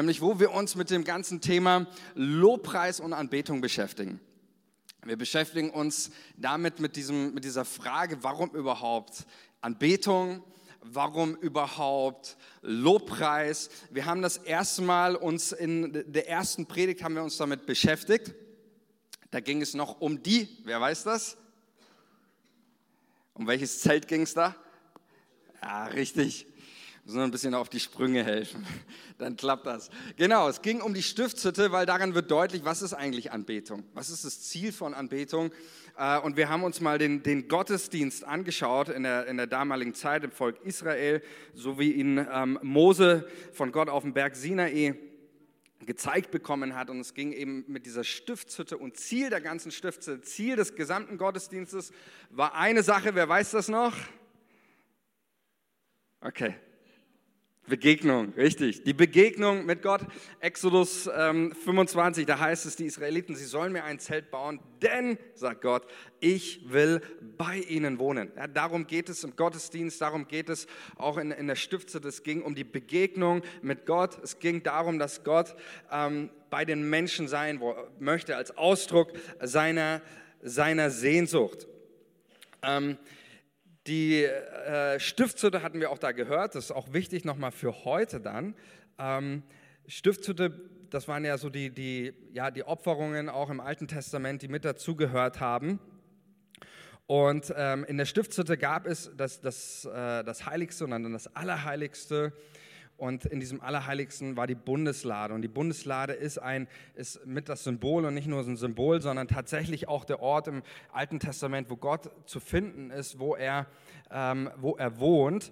nämlich wo wir uns mit dem ganzen Thema Lobpreis und Anbetung beschäftigen. Wir beschäftigen uns damit mit, diesem, mit dieser Frage, warum überhaupt Anbetung, warum überhaupt Lobpreis. Wir haben das erste Mal uns in der ersten Predigt haben wir uns damit beschäftigt. Da ging es noch um die, wer weiß das? Um welches Zelt ging es da? Ja, richtig müssen ein bisschen auf die Sprünge helfen. Dann klappt das. Genau, es ging um die Stiftshütte, weil daran wird deutlich, was ist eigentlich Anbetung? Was ist das Ziel von Anbetung? Äh, und wir haben uns mal den, den Gottesdienst angeschaut in der, in der damaligen Zeit im Volk Israel, so wie ihn ähm, Mose von Gott auf dem Berg Sinai gezeigt bekommen hat. Und es ging eben mit dieser Stiftshütte und Ziel der ganzen Stiftshütte, Ziel des gesamten Gottesdienstes war eine Sache, wer weiß das noch? Okay, Begegnung, richtig. Die Begegnung mit Gott, Exodus ähm, 25, da heißt es, die Israeliten, sie sollen mir ein Zelt bauen, denn, sagt Gott, ich will bei ihnen wohnen. Ja, darum geht es im Gottesdienst, darum geht es auch in, in der Stiftshütte. Es ging um die Begegnung mit Gott. Es ging darum, dass Gott ähm, bei den Menschen sein möchte, als Ausdruck seiner, seiner Sehnsucht. Ähm, die äh, Stiftshütte hatten wir auch da gehört, das ist auch wichtig nochmal für heute dann. Ähm, Stiftshütte, das waren ja so die, die, ja, die Opferungen auch im Alten Testament, die mit dazugehört haben. Und ähm, in der Stiftshütte gab es das, das, äh, das Heiligste und dann das Allerheiligste. Und in diesem Allerheiligsten war die Bundeslade. Und die Bundeslade ist, ein, ist mit das Symbol und nicht nur ein Symbol, sondern tatsächlich auch der Ort im Alten Testament, wo Gott zu finden ist, wo er, ähm, wo er wohnt.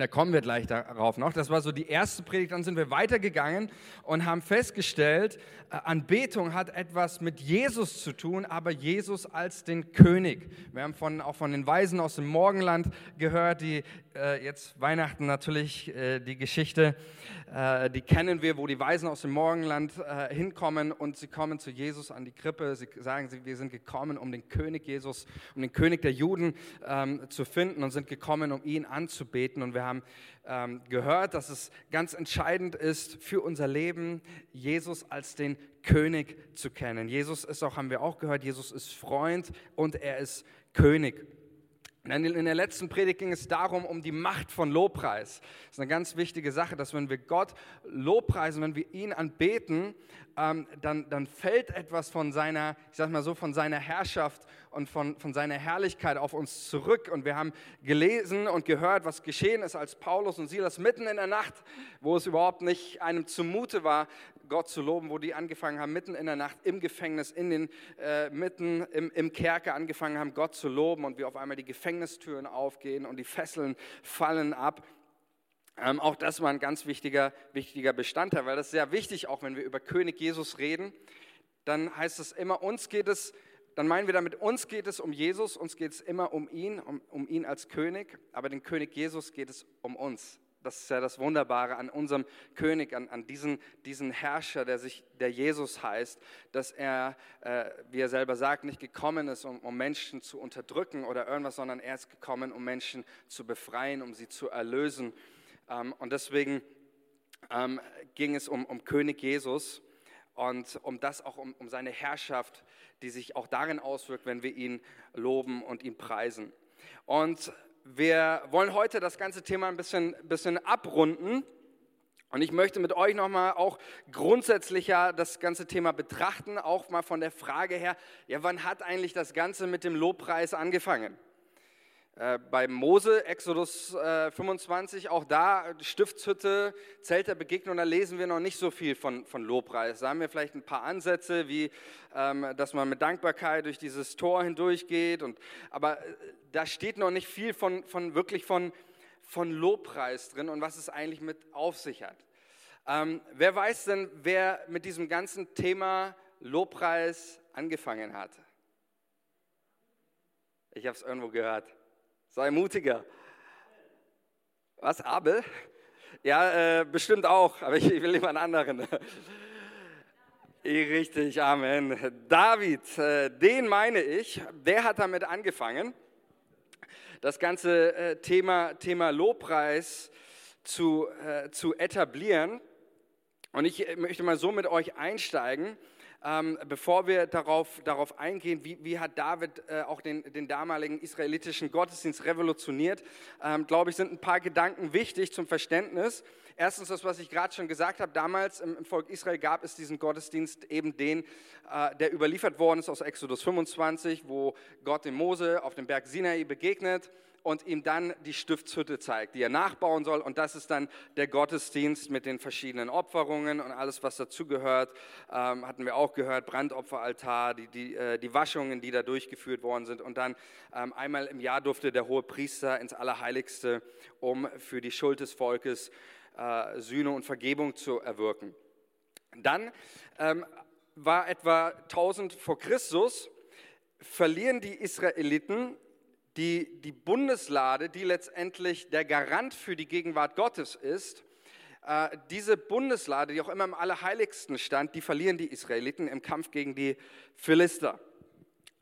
Und da kommen wir gleich darauf noch. Das war so die erste Predigt. Dann sind wir weitergegangen und haben festgestellt, äh, Anbetung hat etwas mit Jesus zu tun, aber Jesus als den König. Wir haben von, auch von den Weisen aus dem Morgenland gehört, die äh, jetzt Weihnachten natürlich äh, die Geschichte, äh, die kennen wir, wo die Weisen aus dem Morgenland äh, hinkommen und sie kommen zu Jesus an die Krippe. Sie sagen, sie, wir sind gekommen, um den König Jesus, um den König der Juden ähm, zu finden und sind gekommen, um ihn anzubeten. Und wir haben ähm, gehört, dass es ganz entscheidend ist für unser Leben, Jesus als den König zu kennen. Jesus ist auch, haben wir auch gehört, Jesus ist Freund und er ist König. In der letzten Predigt ging es darum, um die Macht von Lobpreis. Das ist eine ganz wichtige Sache, dass wenn wir Gott lobpreisen, wenn wir ihn anbeten, ähm, dann, dann fällt etwas von seiner, ich sag mal so, von seiner Herrschaft und von, von seiner Herrlichkeit auf uns zurück. Und wir haben gelesen und gehört, was geschehen ist, als Paulus und Silas mitten in der Nacht, wo es überhaupt nicht einem zumute war, Gott zu loben, wo die angefangen haben, mitten in der Nacht im Gefängnis, in den, äh, mitten im, im Kerker angefangen haben, Gott zu loben und wie auf einmal die Gefängnistüren aufgehen und die Fesseln fallen ab. Ähm, auch das war ein ganz wichtiger, wichtiger Bestandteil, weil das ist sehr wichtig, auch wenn wir über König Jesus reden, dann heißt es immer, uns geht es, dann meinen wir damit, uns geht es um Jesus, uns geht es immer um ihn, um, um ihn als König, aber den König Jesus geht es um uns. Das ist ja das Wunderbare an unserem König, an, an diesen, diesen Herrscher, der, sich, der Jesus heißt, dass er, äh, wie er selber sagt, nicht gekommen ist, um, um Menschen zu unterdrücken oder irgendwas, sondern er ist gekommen, um Menschen zu befreien, um sie zu erlösen. Ähm, und deswegen ähm, ging es um, um König Jesus und um das auch um, um seine Herrschaft, die sich auch darin auswirkt, wenn wir ihn loben und ihn preisen. Und wir wollen heute das ganze Thema ein bisschen, bisschen abrunden. Und ich möchte mit euch nochmal auch grundsätzlicher das ganze Thema betrachten, auch mal von der Frage her, ja, wann hat eigentlich das Ganze mit dem Lobpreis angefangen? Äh, bei Mose, Exodus äh, 25, auch da Stiftshütte, Zelt der Begegnung, da lesen wir noch nicht so viel von, von Lobpreis. Da haben wir vielleicht ein paar Ansätze, wie ähm, dass man mit Dankbarkeit durch dieses Tor hindurchgeht. Und, aber äh, da steht noch nicht viel von, von wirklich von, von Lobpreis drin und was es eigentlich mit auf sich hat. Ähm, wer weiß denn, wer mit diesem ganzen Thema Lobpreis angefangen hat? Ich habe es irgendwo gehört. Sei mutiger. Was, Abel? Ja, äh, bestimmt auch, aber ich, ich will lieber einen anderen. Richtig, Amen. David, äh, den meine ich, der hat damit angefangen, das ganze äh, Thema, Thema Lobpreis zu, äh, zu etablieren. Und ich möchte mal so mit euch einsteigen, ähm, bevor wir darauf, darauf eingehen, wie, wie hat David äh, auch den, den damaligen israelitischen Gottesdienst revolutioniert, ähm, glaube ich, sind ein paar Gedanken wichtig zum Verständnis. Erstens das, was ich gerade schon gesagt habe, damals im, Volk Israel gab es diesen Gottesdienst, eben den, äh, der überliefert worden ist aus Exodus 25, wo Gott dem Mose auf dem Berg Sinai begegnet und ihm dann die Stiftshütte zeigt, die er nachbauen soll. Und das ist dann der Gottesdienst mit den verschiedenen Opferungen und alles, was dazugehört. Ähm, hatten wir auch gehört, Brandopferaltar, die, die, äh, die Waschungen, die da durchgeführt worden sind. Und dann ähm, einmal im Jahr durfte der hohe Priester ins Allerheiligste, um für die Schuld des Volkes äh, Sühne und Vergebung zu erwirken. Dann ähm, war etwa 1000 vor Christus, verlieren die Israeliten die, die Bundeslade, die letztendlich der Garant für die Gegenwart Gottes ist, äh, diese Bundeslade, die auch immer im Allerheiligsten stand, die verlieren die Israeliten im Kampf gegen die Philister.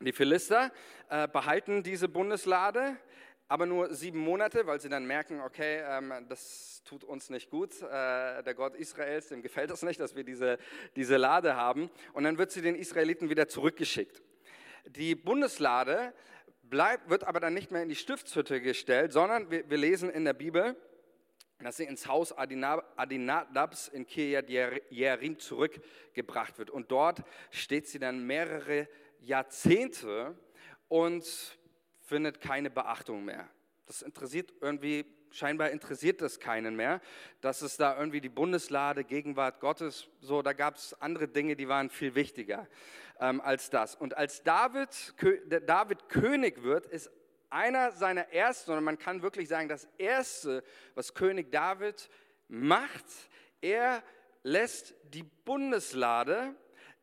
Die Philister äh, behalten diese Bundeslade, aber nur sieben Monate, weil sie dann merken, okay, ähm, das tut uns nicht gut. Äh, der Gott Israels, dem gefällt es nicht, dass wir diese, diese Lade haben. Und dann wird sie den Israeliten wieder zurückgeschickt. Die Bundeslade bleibt, wird aber dann nicht mehr in die Stiftshütte gestellt, sondern wir, wir lesen in der Bibel, dass sie ins Haus Adinadabs in Kirjat Jearim zurückgebracht wird. Und dort steht sie dann mehrere Jahrzehnte und findet keine Beachtung mehr. Das interessiert irgendwie, scheinbar interessiert das keinen mehr, dass es da irgendwie die Bundeslade, Gegenwart Gottes, so, da gab es andere Dinge, die waren viel wichtiger ähm, als das. Und als David, David König wird, ist einer seiner ersten, oder man kann wirklich sagen, das erste, was König David macht, er lässt die Bundeslade,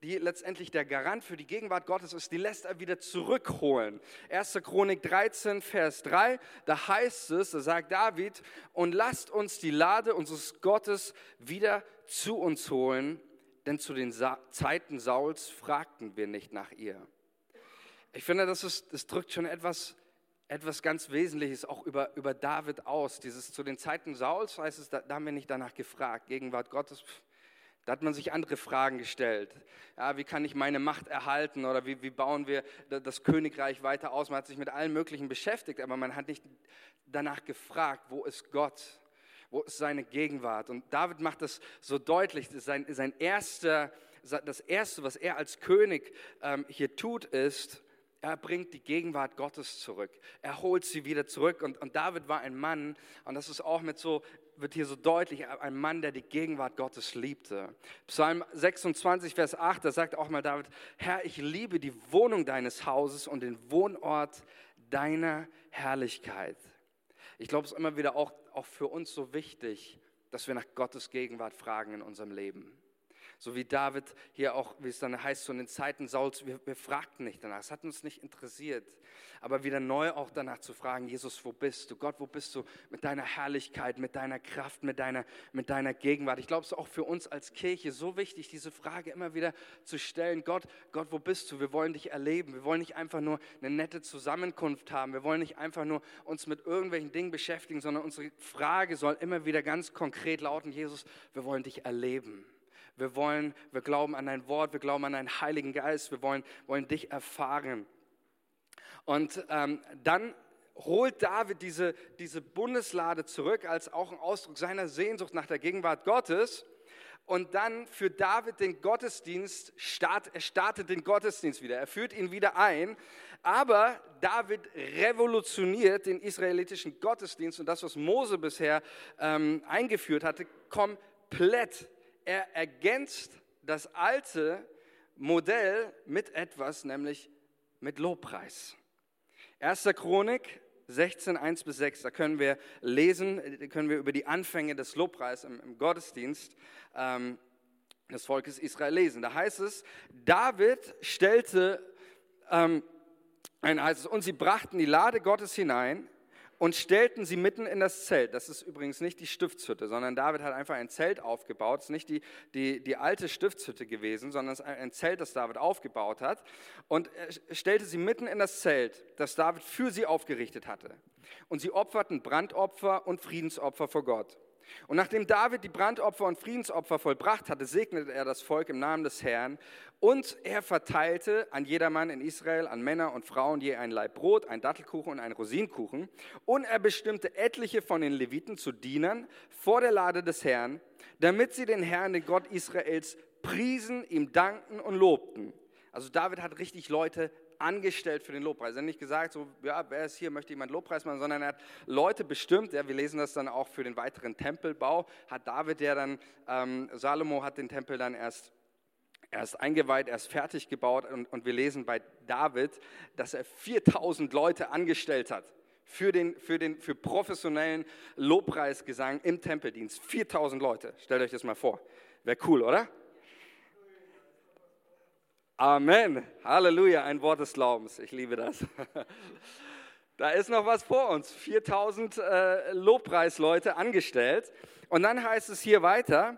die letztendlich der Garant für die Gegenwart Gottes ist, die lässt er wieder zurückholen. 1. Chronik 13, Vers 3, da heißt es, da sagt David, und lasst uns die Lade unseres Gottes wieder zu uns holen, denn zu den Sa Zeiten Sauls fragten wir nicht nach ihr. Ich finde, das, ist, das drückt schon etwas, etwas ganz Wesentliches auch über, über David aus. Dieses zu den Zeiten Sauls heißt es, da, da haben wir nicht danach gefragt. Gegenwart Gottes, da hat man sich andere Fragen gestellt. Ja, wie kann ich meine Macht erhalten oder wie, wie bauen wir das Königreich weiter aus? Man hat sich mit allem Möglichen beschäftigt, aber man hat nicht danach gefragt, wo ist Gott? Wo ist seine Gegenwart? Und David macht das so deutlich. Sein, sein erster, das Erste, was er als König ähm, hier tut, ist, er bringt die Gegenwart Gottes zurück. Er holt sie wieder zurück. Und, und David war ein Mann, und das ist auch mit so, wird hier so deutlich, ein Mann, der die Gegenwart Gottes liebte. Psalm 26, Vers 8, da sagt auch mal David, Herr, ich liebe die Wohnung deines Hauses und den Wohnort deiner Herrlichkeit. Ich glaube, es ist immer wieder auch, auch für uns so wichtig, dass wir nach Gottes Gegenwart fragen in unserem Leben. So wie David hier auch, wie es dann heißt, so in den Zeiten Sauls, wir, wir fragten nicht danach, es hat uns nicht interessiert. Aber wieder neu auch danach zu fragen, Jesus, wo bist du? Gott, wo bist du mit deiner Herrlichkeit, mit deiner Kraft, mit deiner, mit deiner Gegenwart? Ich glaube, es ist auch für uns als Kirche so wichtig, diese Frage immer wieder zu stellen. Gott, Gott, wo bist du? Wir wollen dich erleben. Wir wollen nicht einfach nur eine nette Zusammenkunft haben. Wir wollen nicht einfach nur uns mit irgendwelchen Dingen beschäftigen, sondern unsere Frage soll immer wieder ganz konkret lauten, Jesus, wir wollen dich erleben. Wir wollen, wir glauben an dein Wort, wir glauben an deinen Heiligen Geist, wir wollen, wollen dich erfahren. Und ähm, dann holt David diese, diese Bundeslade zurück als auch ein Ausdruck seiner Sehnsucht nach der Gegenwart Gottes. Und dann führt David den Gottesdienst, start, er startet den Gottesdienst wieder, er führt ihn wieder ein. Aber David revolutioniert den israelitischen Gottesdienst und das, was Mose bisher ähm, eingeführt hatte, komplett er ergänzt das alte Modell mit etwas, nämlich mit Lobpreis. 1. Chronik 16, 1 bis 6, da können wir lesen, können wir über die Anfänge des Lobpreis im, im Gottesdienst ähm, des Volkes Israel lesen. Da heißt es, David stellte, ähm, heißt es, und sie brachten die Lade Gottes hinein und stellten sie mitten in das Zelt. Das ist übrigens nicht die Stiftshütte, sondern David hat einfach ein Zelt aufgebaut. Es ist nicht die, die, die alte Stiftshütte gewesen, sondern es ist ein Zelt, das David aufgebaut hat. Und er stellte sie mitten in das Zelt, das David für sie aufgerichtet hatte. Und sie opferten Brandopfer und Friedensopfer vor Gott. Und nachdem David die Brandopfer und Friedensopfer vollbracht hatte, segnete er das Volk im Namen des Herrn und er verteilte an jedermann in Israel, an Männer und Frauen je ein Laib Brot, ein Dattelkuchen und ein Rosinkuchen. Und er bestimmte etliche von den Leviten zu Dienern vor der Lade des Herrn, damit sie den Herrn, den Gott Israels, priesen, ihm dankten und lobten. Also David hat richtig Leute angestellt für den Lobpreis. Er hat nicht gesagt, so, ja, wer ist hier, möchte jemand Lobpreis machen, sondern er hat Leute bestimmt, ja, wir lesen das dann auch für den weiteren Tempelbau, hat David der dann, ähm, Salomo hat den Tempel dann erst erst eingeweiht, erst fertig gebaut und, und wir lesen bei David, dass er 4000 Leute angestellt hat für, den, für, den, für professionellen Lobpreisgesang im Tempeldienst. 4000 Leute, stellt euch das mal vor. Wäre cool, oder? Amen. Halleluja, ein Wort des Glaubens. Ich liebe das. Da ist noch was vor uns. 4000 äh, Lobpreisleute angestellt. Und dann heißt es hier weiter,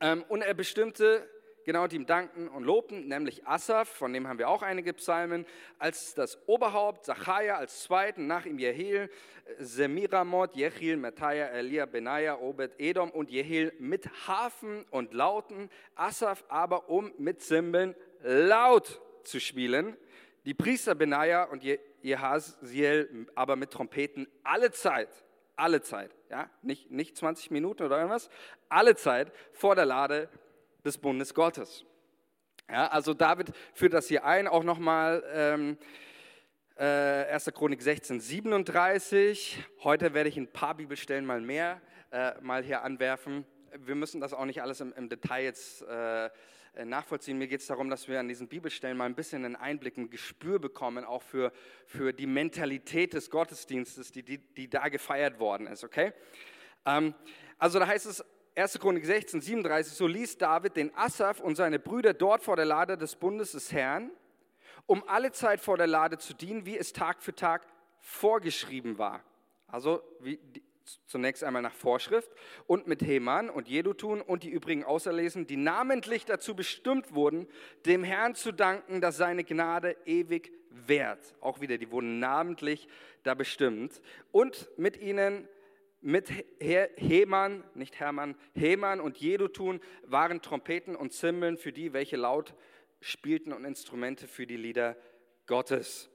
ähm, und er bestimmte genau die ihm danken und lobten, nämlich Asaf, von dem haben wir auch einige Psalmen, als das Oberhaupt, Zachariah als Zweiten, nach ihm Jehiel, Semiramot, Jehiel, Metaja, Elia, Benaja, Obed, Edom und Jehiel mit Hafen und Lauten, Asaf aber um mit Zimbeln laut zu spielen, die Priester Benaja und Jehaziel aber mit Trompeten alle Zeit, alle Zeit, ja, nicht, nicht 20 Minuten oder irgendwas, alle Zeit vor der Lade des Bundes Gottes. Ja, also David führt das hier ein, auch nochmal ähm, äh, 1. Chronik 16, 37. Heute werde ich ein paar Bibelstellen mal mehr äh, mal hier anwerfen. Wir müssen das auch nicht alles im, im Detail jetzt äh, nachvollziehen. Mir geht es darum, dass wir an diesen Bibelstellen mal ein bisschen einen Einblick, ein Gespür bekommen, auch für, für die Mentalität des Gottesdienstes, die, die, die da gefeiert worden ist. Okay? Ähm, also da heißt es, 1. Chronik 16, 37, so ließ David den Asaf und seine Brüder dort vor der Lade des Bundes des Herrn, um alle Zeit vor der Lade zu dienen, wie es Tag für Tag vorgeschrieben war. Also wie, zunächst einmal nach Vorschrift und mit Heman und Jedutun und die übrigen Auserlesen, die namentlich dazu bestimmt wurden, dem Herrn zu danken, dass seine Gnade ewig währt. Auch wieder, die wurden namentlich da bestimmt. Und mit ihnen, mit Heman, nicht Hermann, Heman und Jedutun waren Trompeten und Zimbeln für die, welche laut spielten und Instrumente für die Lieder Gottes.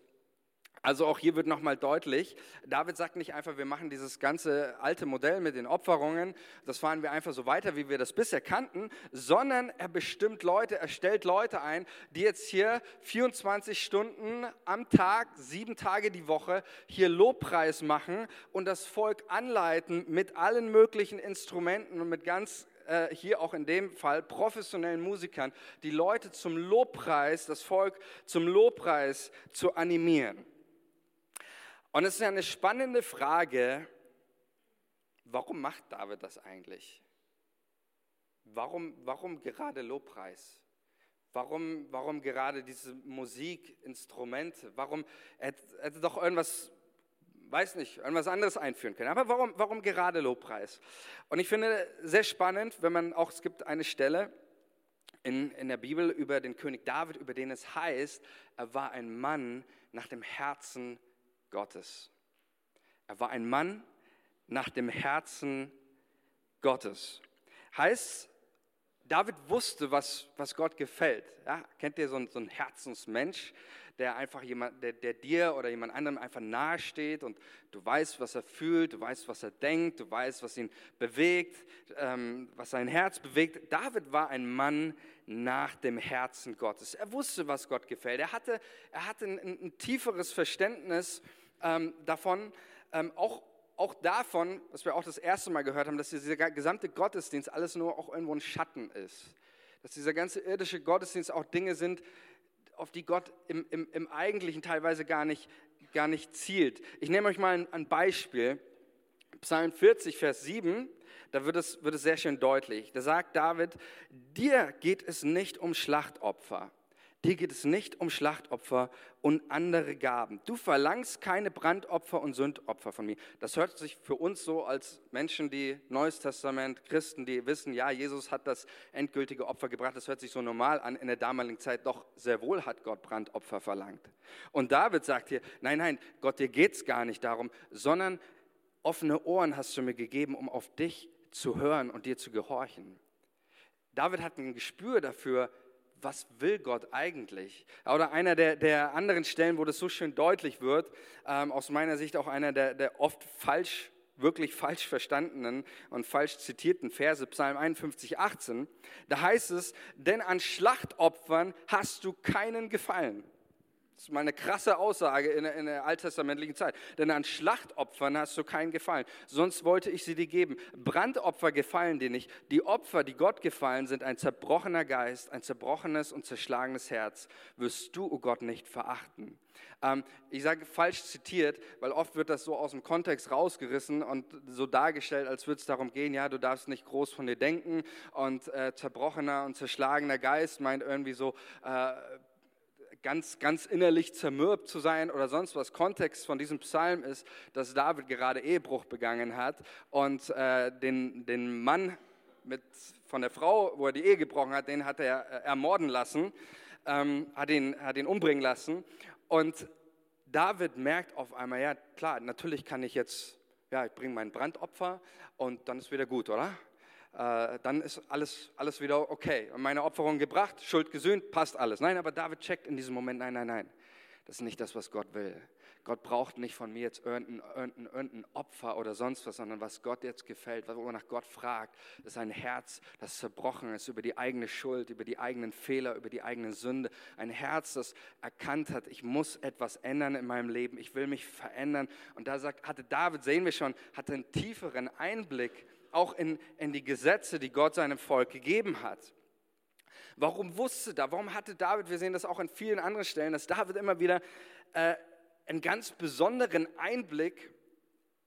Also auch hier wird nochmal deutlich, David sagt nicht einfach, wir machen dieses ganze alte Modell mit den Opferungen, das fahren wir einfach so weiter, wie wir das bisher kannten, sondern er bestimmt Leute, er stellt Leute ein, die jetzt hier 24 Stunden am Tag, sieben Tage die Woche hier Lobpreis machen und das Volk anleiten mit allen möglichen Instrumenten und mit ganz äh, hier auch in dem Fall professionellen Musikern, die Leute zum Lobpreis, das Volk zum Lobpreis zu animieren. Und es ist ja eine spannende Frage, warum macht David das eigentlich? Warum, warum gerade Lobpreis? Warum, warum gerade diese Musikinstrumente? Warum hätte, hätte doch irgendwas, weiß nicht, irgendwas anderes einführen können. Aber warum, warum gerade Lobpreis? Und ich finde sehr spannend, wenn man auch, es gibt eine Stelle in, in der Bibel über den König David, über den es heißt, er war ein Mann nach dem Herzen Gottes. Er war ein Mann nach dem Herzen Gottes. Heißt, David wusste, was, was Gott gefällt. Ja, kennt ihr so einen, so einen Herzensmensch, der einfach jemand, der, der dir oder jemand anderem einfach nahe steht und du weißt, was er fühlt, du weißt, was er denkt, du weißt, was ihn bewegt, ähm, was sein Herz bewegt. David war ein Mann nach dem Herzen Gottes. Er wusste, was Gott gefällt. Er hatte, er hatte ein, ein tieferes Verständnis ähm, davon, ähm, auch, auch davon, was wir auch das erste Mal gehört haben, dass dieser gesamte Gottesdienst alles nur auch irgendwo ein Schatten ist. Dass dieser ganze irdische Gottesdienst auch Dinge sind, auf die Gott im, im, im Eigentlichen teilweise gar nicht, gar nicht zielt. Ich nehme euch mal ein, ein Beispiel. Psalm 40, Vers 7, da wird es, wird es sehr schön deutlich. Da sagt David, dir geht es nicht um Schlachtopfer Dir geht es nicht um Schlachtopfer und andere Gaben. Du verlangst keine Brandopfer und Sündopfer von mir. Das hört sich für uns so als Menschen, die Neues Testament, Christen, die wissen, ja, Jesus hat das endgültige Opfer gebracht. Das hört sich so normal an in der damaligen Zeit. Doch sehr wohl hat Gott Brandopfer verlangt. Und David sagt hier, nein, nein, Gott, dir geht es gar nicht darum, sondern offene Ohren hast du mir gegeben, um auf dich zu hören und dir zu gehorchen. David hat ein Gespür dafür, was will Gott eigentlich? Oder einer der, der anderen Stellen, wo das so schön deutlich wird, ähm, aus meiner Sicht auch einer der, der oft falsch, wirklich falsch verstandenen und falsch zitierten Verse, Psalm 51, 18, da heißt es, denn an Schlachtopfern hast du keinen Gefallen. Das ist mal eine krasse Aussage in der, in der alttestamentlichen Zeit. Denn an Schlachtopfern hast du keinen Gefallen. Sonst wollte ich sie dir geben. Brandopfer gefallen dir nicht. Die Opfer, die Gott gefallen, sind ein zerbrochener Geist, ein zerbrochenes und zerschlagenes Herz. Wirst du, o oh Gott, nicht verachten. Ähm, ich sage falsch zitiert, weil oft wird das so aus dem Kontext rausgerissen und so dargestellt, als würde es darum gehen, ja, du darfst nicht groß von dir denken und äh, zerbrochener und zerschlagener Geist meint irgendwie so, äh, ganz, ganz innerlich zermürbt zu sein oder sonst was. Kontext von diesem Psalm ist, dass David gerade Ehebruch begangen hat und äh, den, den Mann mit, von der Frau, wo er die Ehe gebrochen hat, den hat er äh, ermorden lassen, ähm, hat, ihn, hat ihn umbringen lassen. Und David merkt auf einmal, ja klar, natürlich kann ich jetzt, ja, ich bringe mein Brandopfer und dann ist wieder gut, oder? Äh, dann ist alles, alles wieder okay. Meine Opferung gebracht, Schuld gesühnt, passt alles. Nein, aber David checkt in diesem Moment, nein, nein, nein. Das ist nicht das, was Gott will. Gott braucht nicht von mir jetzt irgendein, irgendein, irgendein Opfer oder sonst was, sondern was Gott jetzt gefällt, wonach Gott fragt, ist ein Herz, das zerbrochen ist über die eigene Schuld, über die eigenen Fehler, über die eigene Sünde. Ein Herz, das erkannt hat, ich muss etwas ändern in meinem Leben, ich will mich verändern. Und da sagt, hatte David, sehen wir schon, hatte einen tieferen Einblick auch in, in die Gesetze, die Gott seinem Volk gegeben hat. Warum wusste da, warum hatte David, wir sehen das auch in vielen anderen Stellen, dass David immer wieder äh, einen ganz besonderen Einblick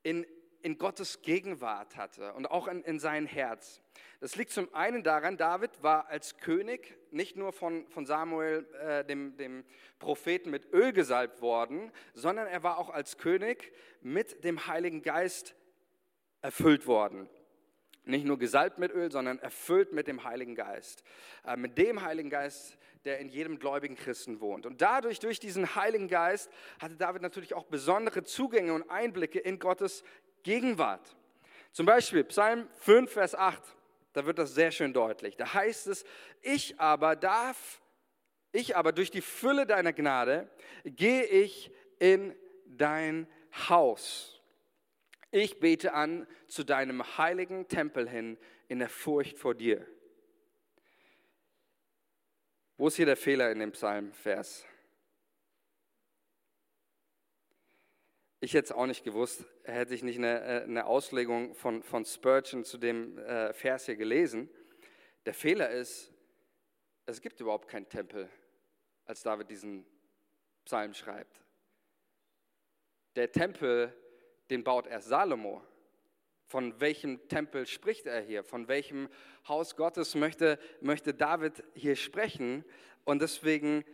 in, in Gottes Gegenwart hatte und auch in, in sein Herz. Das liegt zum einen daran, David war als König nicht nur von, von Samuel, äh, dem, dem Propheten, mit Öl gesalbt worden, sondern er war auch als König mit dem Heiligen Geist erfüllt worden. Nicht nur gesalbt mit Öl, sondern erfüllt mit dem Heiligen Geist. Äh, mit dem Heiligen Geist, der in jedem gläubigen Christen wohnt. Und dadurch, durch diesen Heiligen Geist, hatte David natürlich auch besondere Zugänge und Einblicke in Gottes Gegenwart. Zum Beispiel Psalm 5, Vers 8, da wird das sehr schön deutlich. Da heißt es, ich aber darf, ich aber durch die Fülle deiner Gnade gehe ich in dein Haus. Ich bete an zu deinem heiligen Tempel hin in der Furcht vor dir. Wo ist hier der Fehler in dem Psalmvers? Ich hätte es auch nicht gewusst, hätte ich nicht eine, äh, eine Auslegung von, von Spurgeon zu dem äh, Vers hier gelesen. Der Fehler ist, es gibt überhaupt keinen Tempel, als David diesen Psalm schreibt. Der Tempel den baut erst Salomo. Von welchem Tempel spricht er hier? Von welchem Haus Gottes möchte, möchte David hier sprechen? Und deswegen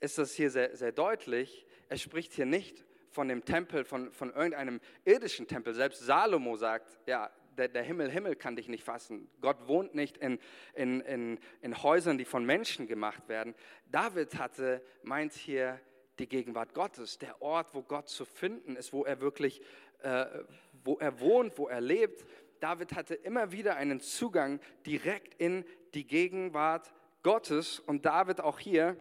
ist das hier sehr, sehr deutlich. Er spricht hier nicht von dem Tempel, von, von irgendeinem irdischen Tempel. Selbst Salomo sagt, ja, der, der, Himmel, Himmel kann dich nicht fassen. Gott wohnt nicht in, in, in, in Häusern, die von Menschen gemacht werden. David hatte, meint hier die Gegenwart Gottes, der Ort, wo Gott zu finden ist, wo er wirklich äh, wo er wohnt, wo er lebt. David hatte immer wieder einen Zugang direkt in die Gegenwart Gottes. Und David auch hier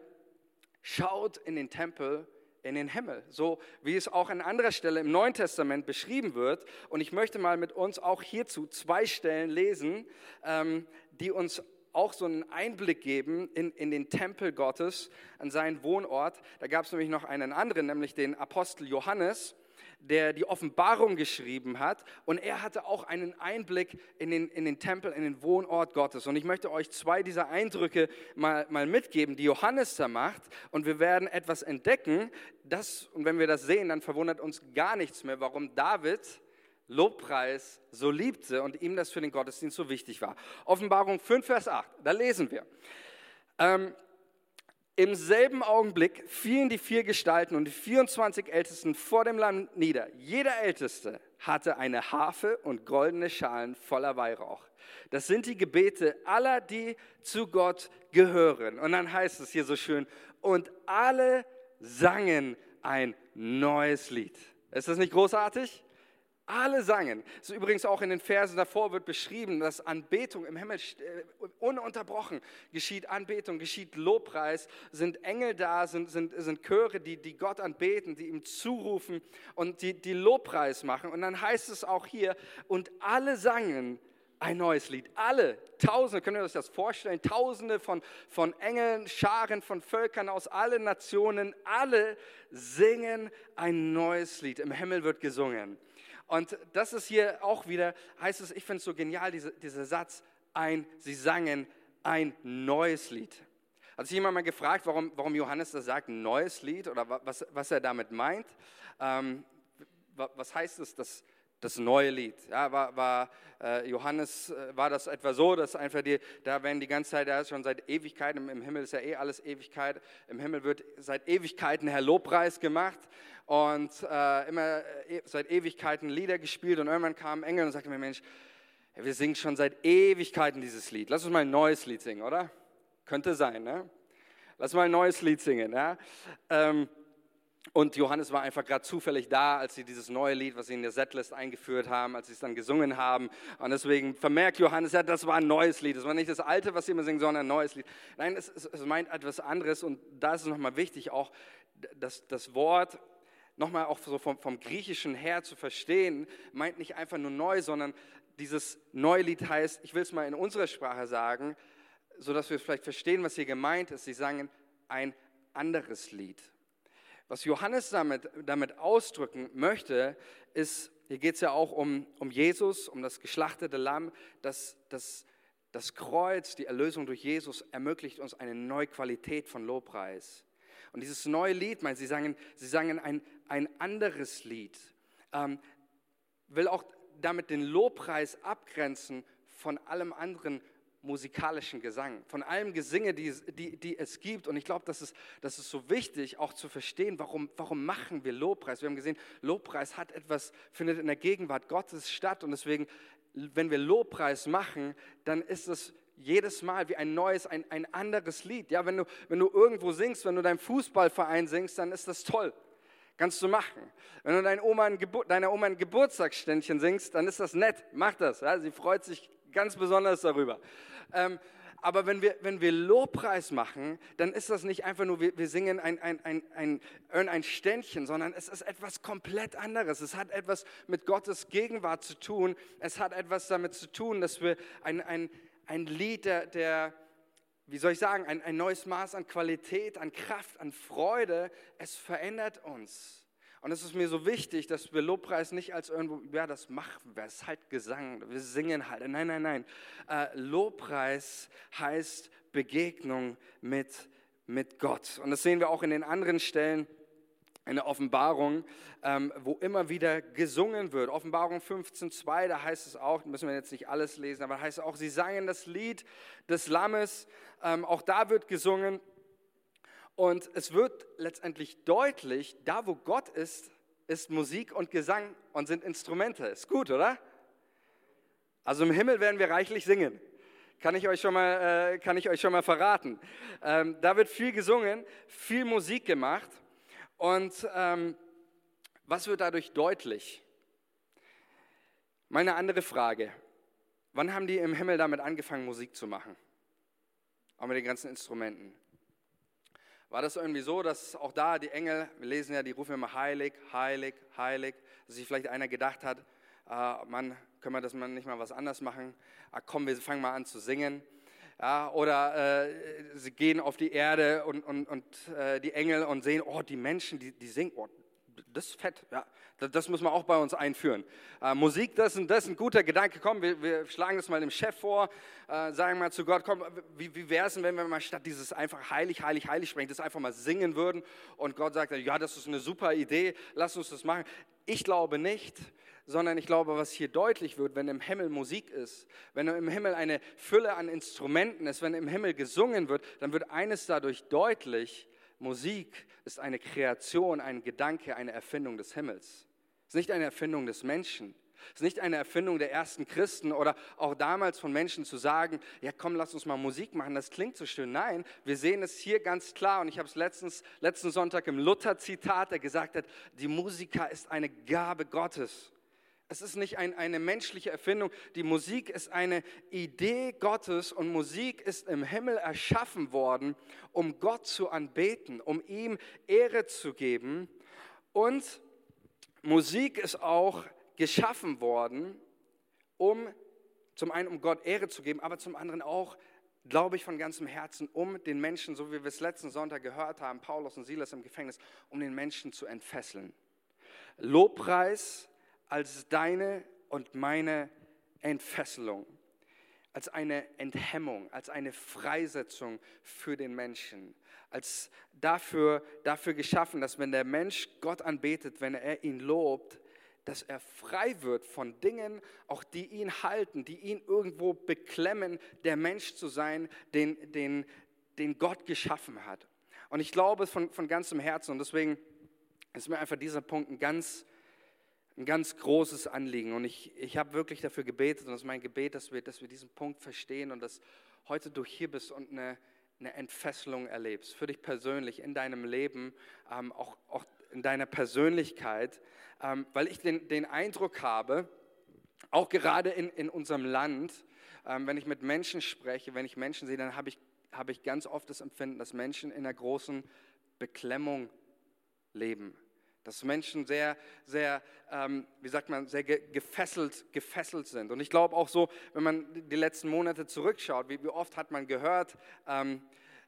schaut in den Tempel, in den Himmel, so wie es auch an anderer Stelle im Neuen Testament beschrieben wird. Und ich möchte mal mit uns auch hierzu zwei Stellen lesen, ähm, die uns auch so einen Einblick geben in, in den Tempel Gottes, an seinen Wohnort. Da gab es nämlich noch einen anderen, nämlich den Apostel Johannes der die Offenbarung geschrieben hat. Und er hatte auch einen Einblick in den, in den Tempel, in den Wohnort Gottes. Und ich möchte euch zwei dieser Eindrücke mal, mal mitgeben, die Johannes da macht. Und wir werden etwas entdecken. Das, und wenn wir das sehen, dann verwundert uns gar nichts mehr, warum David Lobpreis so liebte und ihm das für den Gottesdienst so wichtig war. Offenbarung 5, Vers 8, da lesen wir. Ähm, im selben Augenblick fielen die vier Gestalten und die 24 Ältesten vor dem Lamm nieder. Jeder Älteste hatte eine Harfe und goldene Schalen voller Weihrauch. Das sind die Gebete aller, die zu Gott gehören. Und dann heißt es hier so schön, und alle sangen ein neues Lied. Ist das nicht großartig? Alle sangen. Das ist übrigens auch in den Versen davor wird beschrieben, dass Anbetung im Himmel äh, ununterbrochen geschieht. Anbetung, geschieht Lobpreis, sind Engel da, sind, sind, sind Chöre, die, die Gott anbeten, die ihm zurufen und die, die Lobpreis machen. Und dann heißt es auch hier, und alle sangen ein neues Lied. Alle, Tausende, könnt ihr euch das vorstellen? Tausende von, von Engeln, Scharen von Völkern aus allen Nationen, alle singen ein neues Lied. Im Himmel wird gesungen. Und das ist hier auch wieder, heißt es, ich finde es so genial, diese, dieser Satz, ein, sie sangen ein neues Lied. Hat sich jemand mal gefragt, warum, warum Johannes das sagt, ein neues Lied oder was, was er damit meint? Ähm, was heißt es, dass das neue Lied. Ja, war, war äh, Johannes, äh, war das etwa so, dass einfach die, da werden die ganze Zeit, da ist schon seit Ewigkeiten, im Himmel ist ja eh alles Ewigkeit, im Himmel wird seit Ewigkeiten Herr Lobpreis gemacht und äh, immer äh, seit Ewigkeiten Lieder gespielt und irgendwann kam ein Engel und sagte mir, Mensch, wir singen schon seit Ewigkeiten dieses Lied. Lass uns mal ein neues Lied singen, oder? Könnte sein, ne? Lass mal ein neues Lied singen, ja? Ähm, und Johannes war einfach gerade zufällig da, als sie dieses neue Lied, was sie in der Setlist eingeführt haben, als sie es dann gesungen haben. Und deswegen vermerkt Johannes, ja, das war ein neues Lied. Das war nicht das alte, was sie immer singen, sondern ein neues Lied. Nein, es, es meint etwas anderes. Und da ist es nochmal wichtig, auch das, das Wort nochmal auch so vom, vom Griechischen her zu verstehen, meint nicht einfach nur neu, sondern dieses neue Lied heißt, ich will es mal in unserer Sprache sagen, sodass wir vielleicht verstehen, was hier gemeint ist. Sie sagen ein anderes Lied. Was Johannes damit, damit ausdrücken möchte, ist, hier geht es ja auch um, um Jesus, um das geschlachtete Lamm, dass das, das Kreuz, die Erlösung durch Jesus ermöglicht uns eine neue Qualität von Lobpreis. Und dieses neue Lied, meint, sie sagen, sie sagen ein, ein anderes Lied, ähm, will auch damit den Lobpreis abgrenzen von allem anderen musikalischen Gesang, von allem Gesinge, die, die, die es gibt. Und ich glaube, das ist, das ist so wichtig, auch zu verstehen, warum, warum machen wir Lobpreis. Wir haben gesehen, Lobpreis hat etwas, findet in der Gegenwart Gottes statt. Und deswegen, wenn wir Lobpreis machen, dann ist es jedes Mal wie ein neues, ein, ein anderes Lied. Ja, wenn du, wenn du irgendwo singst, wenn du deinem Fußballverein singst, dann ist das toll. Kannst du machen. Wenn du deiner Oma ein, Gebur deiner Oma ein Geburtstagsständchen singst, dann ist das nett. Mach das. Ja? Sie freut sich ganz besonders darüber. Ähm, aber wenn wir, wenn wir Lobpreis machen, dann ist das nicht einfach nur, wir, wir singen ein, ein, ein, ein, ein Ständchen, sondern es ist etwas komplett anderes. Es hat etwas mit Gottes Gegenwart zu tun. Es hat etwas damit zu tun, dass wir ein, ein, ein Lied der, der wie soll ich sagen, ein, ein neues Maß an Qualität, an Kraft, an Freude, es verändert uns. Und es ist mir so wichtig, dass wir Lobpreis nicht als irgendwo, ja, das machen wir, es ist halt Gesang, wir singen halt. Nein, nein, nein. Äh, Lobpreis heißt Begegnung mit, mit Gott. Und das sehen wir auch in den anderen Stellen in der Offenbarung, ähm, wo immer wieder gesungen wird. Offenbarung 15.2, da heißt es auch, müssen wir jetzt nicht alles lesen, aber da heißt es auch, sie sangen das Lied des Lammes. Ähm, auch da wird gesungen. Und es wird letztendlich deutlich, da wo Gott ist, ist Musik und Gesang und sind Instrumente. Ist gut, oder? Also im Himmel werden wir reichlich singen. Kann ich euch schon mal, äh, kann ich euch schon mal verraten. Ähm, da wird viel gesungen, viel Musik gemacht. Und ähm, was wird dadurch deutlich? Meine andere Frage. Wann haben die im Himmel damit angefangen, Musik zu machen? Auch mit den ganzen Instrumenten. War das irgendwie so, dass auch da die Engel, wir lesen ja, die rufen immer heilig, heilig, heilig, dass sich vielleicht einer gedacht hat, äh, Mann, können wir das nicht mal was anders machen? Ah, komm, wir fangen mal an zu singen. Ja, oder äh, sie gehen auf die Erde und, und, und äh, die Engel und sehen, oh, die Menschen, die, die singen, oh, das ist fett, ja, das, das muss man auch bei uns einführen. Äh, Musik, das ist, das ist ein guter Gedanke. Komm, wir, wir schlagen das mal dem Chef vor, äh, sagen mal zu Gott, komm, wie, wie wäre es denn, wenn wir mal statt dieses einfach heilig, heilig, heilig sprechen, das einfach mal singen würden und Gott sagt, ja, das ist eine super Idee, lass uns das machen. Ich glaube nicht, sondern ich glaube, was hier deutlich wird, wenn im Himmel Musik ist, wenn im Himmel eine Fülle an Instrumenten ist, wenn im Himmel gesungen wird, dann wird eines dadurch deutlich, Musik ist eine Kreation, ein Gedanke, eine Erfindung des Himmels. Es ist nicht eine Erfindung des Menschen. Es ist nicht eine Erfindung der ersten Christen oder auch damals von Menschen zu sagen, ja komm, lass uns mal Musik machen, das klingt so schön. Nein, wir sehen es hier ganz klar und ich habe es letztens, letzten Sonntag im Luther-Zitat, der gesagt hat, die Musiker ist eine Gabe Gottes. Es ist nicht ein, eine menschliche Erfindung. Die Musik ist eine Idee Gottes und Musik ist im Himmel erschaffen worden, um Gott zu anbeten, um ihm Ehre zu geben. Und Musik ist auch geschaffen worden, um zum einen um Gott Ehre zu geben, aber zum anderen auch, glaube ich von ganzem Herzen, um den Menschen, so wie wir es letzten Sonntag gehört haben, Paulus und Silas im Gefängnis, um den Menschen zu entfesseln. Lobpreis als deine und meine Entfesselung, als eine Enthemmung, als eine Freisetzung für den Menschen, als dafür, dafür geschaffen, dass wenn der Mensch Gott anbetet, wenn er ihn lobt, dass er frei wird von Dingen, auch die ihn halten, die ihn irgendwo beklemmen, der Mensch zu sein, den, den, den Gott geschaffen hat. Und ich glaube von, von ganzem Herzen und deswegen ist mir einfach dieser Punkt ein ganz, ein ganz großes Anliegen. Und ich, ich habe wirklich dafür gebetet und es ist mein Gebet, dass wir, dass wir diesen Punkt verstehen und dass heute du hier bist und eine, eine Entfesselung erlebst. Für dich persönlich, in deinem Leben, ähm, auch, auch in deiner Persönlichkeit, ähm, weil ich den, den Eindruck habe, auch gerade in, in unserem Land, ähm, wenn ich mit Menschen spreche, wenn ich Menschen sehe, dann habe ich, habe ich ganz oft das Empfinden, dass Menschen in einer großen Beklemmung leben dass Menschen sehr, sehr, ähm, wie sagt man, sehr gefesselt, gefesselt sind. Und ich glaube auch so, wenn man die letzten Monate zurückschaut, wie, wie oft hat man gehört, ähm,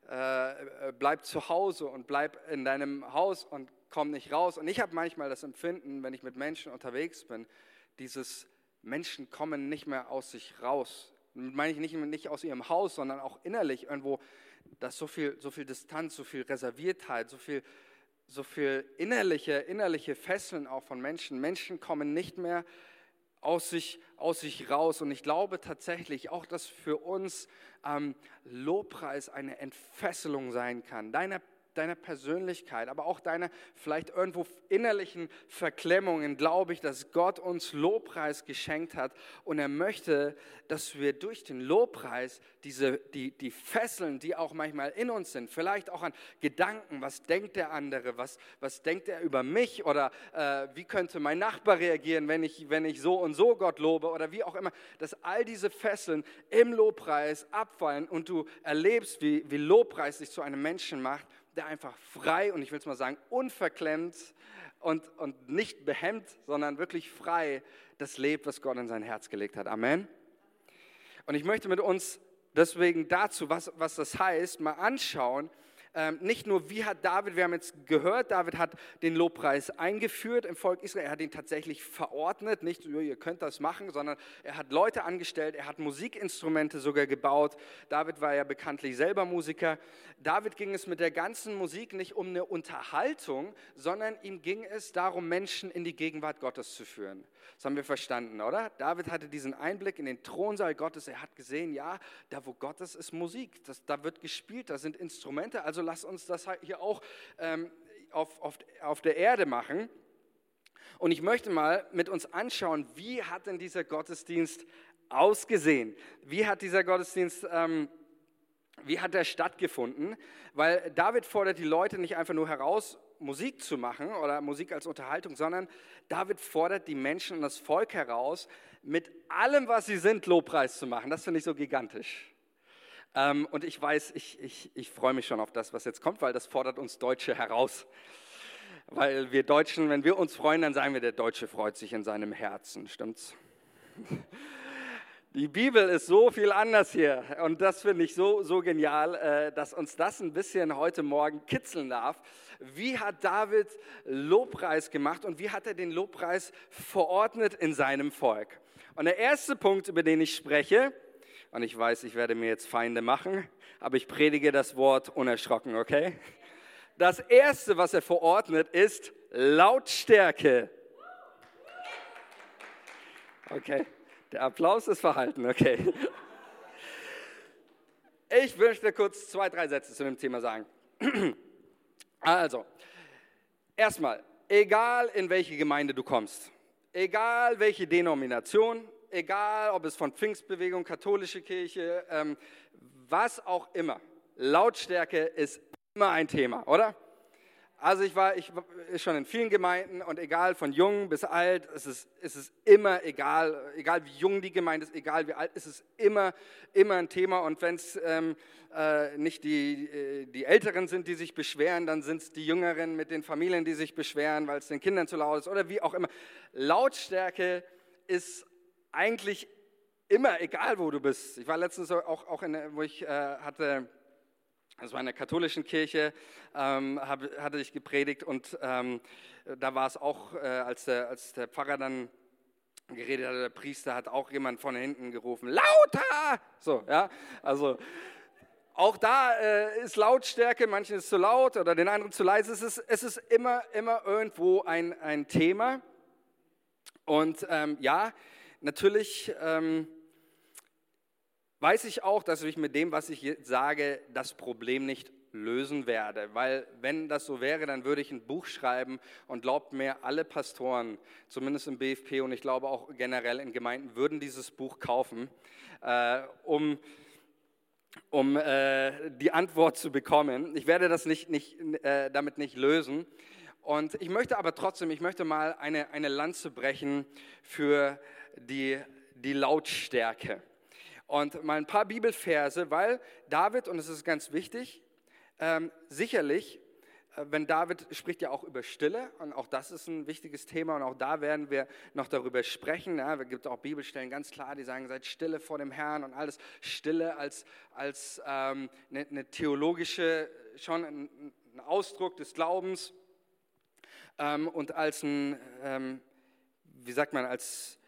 äh, bleib zu Hause und bleib in deinem Haus und komm nicht raus. Und ich habe manchmal das Empfinden, wenn ich mit Menschen unterwegs bin, dieses Menschen kommen nicht mehr aus sich raus. Damit meine ich nicht, nicht aus ihrem Haus, sondern auch innerlich irgendwo, dass so viel, so viel Distanz, so viel Reserviertheit, so viel so viel innerliche, innerliche Fesseln auch von Menschen. Menschen kommen nicht mehr aus sich, aus sich raus. Und ich glaube tatsächlich auch, dass für uns ähm, Lobpreis eine Entfesselung sein kann. Deiner deiner Persönlichkeit, aber auch deiner vielleicht irgendwo innerlichen Verklemmungen, glaube ich, dass Gott uns Lobpreis geschenkt hat. Und er möchte, dass wir durch den Lobpreis diese, die, die Fesseln, die auch manchmal in uns sind, vielleicht auch an Gedanken, was denkt der andere, was, was denkt er über mich oder äh, wie könnte mein Nachbar reagieren, wenn ich, wenn ich so und so Gott lobe oder wie auch immer, dass all diese Fesseln im Lobpreis abfallen und du erlebst, wie, wie Lobpreis sich zu einem Menschen macht der einfach frei und ich will es mal sagen, unverklemmt und, und nicht behemmt, sondern wirklich frei das lebt, was Gott in sein Herz gelegt hat. Amen. Und ich möchte mit uns deswegen dazu, was, was das heißt, mal anschauen, nicht nur, wie hat David, wir haben jetzt gehört, David hat den Lobpreis eingeführt im Volk Israel, er hat ihn tatsächlich verordnet, nicht, ihr könnt das machen, sondern er hat Leute angestellt, er hat Musikinstrumente sogar gebaut. David war ja bekanntlich selber Musiker. David ging es mit der ganzen Musik nicht um eine Unterhaltung, sondern ihm ging es darum, Menschen in die Gegenwart Gottes zu führen. Das haben wir verstanden, oder? David hatte diesen Einblick in den Thronsaal Gottes. Er hat gesehen, ja, da wo Gott ist, ist Musik. Das, da wird gespielt, da sind Instrumente. Also lass uns das hier auch ähm, auf, auf, auf der Erde machen. Und ich möchte mal mit uns anschauen, wie hat denn dieser Gottesdienst ausgesehen? Wie hat dieser Gottesdienst ähm, wie hat er stattgefunden? Weil David fordert die Leute nicht einfach nur heraus, Musik zu machen oder Musik als Unterhaltung, sondern David fordert die Menschen und das Volk heraus, mit allem, was sie sind, Lobpreis zu machen. Das finde ich so gigantisch. Ähm, und ich weiß, ich, ich, ich freue mich schon auf das, was jetzt kommt, weil das fordert uns Deutsche heraus. Weil wir Deutschen, wenn wir uns freuen, dann sagen wir, der Deutsche freut sich in seinem Herzen. Stimmt's? Die Bibel ist so viel anders hier und das finde ich so, so genial, äh, dass uns das ein bisschen heute Morgen kitzeln darf. Wie hat David Lobpreis gemacht und wie hat er den Lobpreis verordnet in seinem Volk? Und der erste Punkt, über den ich spreche, und ich weiß, ich werde mir jetzt Feinde machen, aber ich predige das Wort unerschrocken, okay? Das erste, was er verordnet, ist Lautstärke. Okay. Der Applaus ist verhalten, okay. Ich möchte kurz zwei, drei Sätze zu dem Thema sagen. Also, erstmal, egal in welche Gemeinde du kommst, egal welche Denomination, egal ob es von Pfingstbewegung, katholische Kirche, ähm, was auch immer, Lautstärke ist immer ein Thema, oder? Also ich war, ich schon in vielen Gemeinden und egal von jung bis alt, es ist, es ist immer egal, egal wie jung die Gemeinde ist, egal wie alt, es ist immer, immer ein Thema. Und wenn es ähm, äh, nicht die, äh, die Älteren sind, die sich beschweren, dann sind es die Jüngeren mit den Familien, die sich beschweren, weil es den Kindern zu laut ist oder wie auch immer. Lautstärke ist eigentlich immer egal, wo du bist. Ich war letztens auch, auch in, wo ich äh, hatte das war in der katholischen Kirche, ähm, hab, hatte ich gepredigt und ähm, da war es auch, äh, als, der, als der Pfarrer dann geredet hat, der Priester hat auch jemand von hinten gerufen, lauter! So, ja, also auch da äh, ist Lautstärke, manchen ist zu laut oder den anderen zu leise. Es ist, es ist immer, immer irgendwo ein, ein Thema. Und ähm, ja, natürlich ähm, weiß ich auch, dass ich mit dem, was ich jetzt sage, das Problem nicht lösen werde. Weil wenn das so wäre, dann würde ich ein Buch schreiben und glaubt mir, alle Pastoren, zumindest im BFP und ich glaube auch generell in Gemeinden, würden dieses Buch kaufen, äh, um, um äh, die Antwort zu bekommen. Ich werde das nicht, nicht, äh, damit nicht lösen. Und ich möchte aber trotzdem, ich möchte mal eine, eine Lanze brechen für die, die Lautstärke und mal ein paar Bibelverse, weil David, und es ist ganz wichtig, ähm, sicherlich, äh, wenn David spricht ja auch über Stille und auch das ist ein wichtiges Thema und auch da werden wir noch darüber sprechen. Ja, es gibt auch Bibelstellen ganz klar, die sagen, seid Stille vor dem Herrn und alles Stille als, als ähm, eine, eine, theologische, schon ein, ein, Ausdruck des Glaubens ähm, und als ein, ähm, wie sagt man, als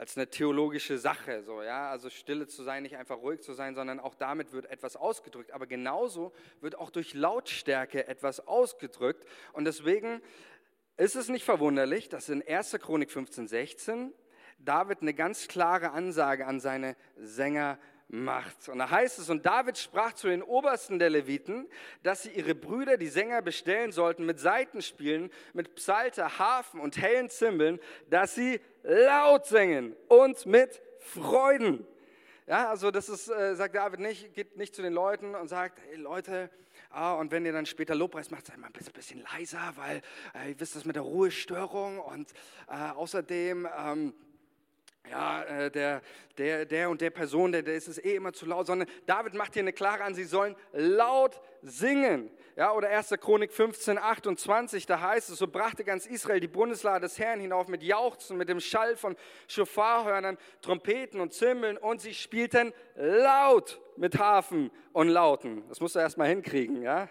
als eine theologische Sache, so, ja, also stille zu sein, nicht einfach ruhig zu sein, sondern auch damit wird etwas ausgedrückt. Aber genauso wird auch durch Lautstärke etwas ausgedrückt. Und deswegen ist es nicht verwunderlich, dass in 1. Chronik 15, 16 David eine ganz klare Ansage an seine Sänger macht. Und da heißt es, und David sprach zu den Obersten der Leviten, dass sie ihre Brüder, die Sänger, bestellen sollten mit Seitenspielen, mit Psalter, Harfen und hellen Zimbeln, dass sie laut singen und mit Freuden. Ja, also das ist, äh, sagt David nicht, geht nicht zu den Leuten und sagt, hey Leute, ah, und wenn ihr dann später Lobpreis macht, seid mal ein bisschen, bisschen leiser, weil äh, ihr wisst das mit der Ruhestörung und äh, außerdem... Ähm, ja, äh, der, der, der und der Person, der, der ist es eh immer zu laut, sondern David macht hier eine klare an, sie sollen laut singen. Ja, oder 1. Chronik 15, 28, da heißt es, so brachte ganz Israel die Bundeslade des Herrn hinauf mit Jauchzen, mit dem Schall von Schofarhörnern, Trompeten und Zimbeln und sie spielten laut mit Hafen und Lauten. Das musst du erst mal hinkriegen, ja.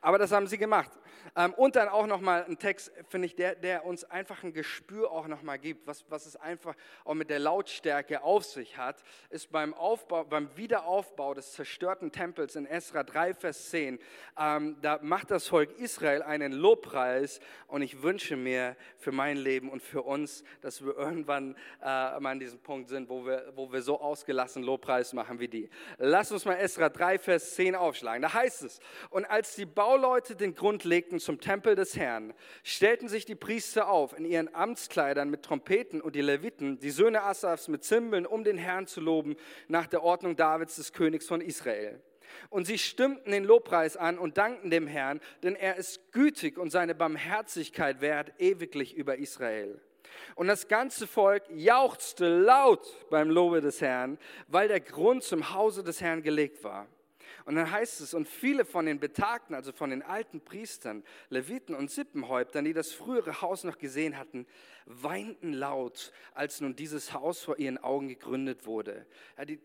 Aber das haben sie gemacht. Ähm, und dann auch nochmal ein Text, finde ich, der, der uns einfach ein Gespür auch nochmal gibt, was, was es einfach auch mit der Lautstärke auf sich hat, ist beim Aufbau, beim Wiederaufbau des zerstörten Tempels in Esra 3, Vers 10. Ähm, da macht das Volk Israel einen Lobpreis und ich wünsche mir für mein Leben und für uns, dass wir irgendwann äh, mal an diesem Punkt sind, wo wir, wo wir so ausgelassen Lobpreis machen wie die. Lass uns mal Esra 3, Vers 10 aufschlagen. Da heißt es, und als die Bauleute den Grund legten zum Tempel des Herrn, stellten sich die Priester auf in ihren Amtskleidern mit Trompeten und die Leviten, die Söhne Asafs mit Zimbeln, um den Herrn zu loben, nach der Ordnung Davids des Königs von Israel. Und sie stimmten den Lobpreis an und dankten dem Herrn, denn er ist gütig und seine Barmherzigkeit währt ewiglich über Israel. Und das ganze Volk jauchzte laut beim Lobe des Herrn, weil der Grund zum Hause des Herrn gelegt war. Und dann heißt es, und viele von den Betagten, also von den alten Priestern, Leviten und Sippenhäuptern, die das frühere Haus noch gesehen hatten, weinten laut, als nun dieses Haus vor ihren Augen gegründet wurde. Ja, die,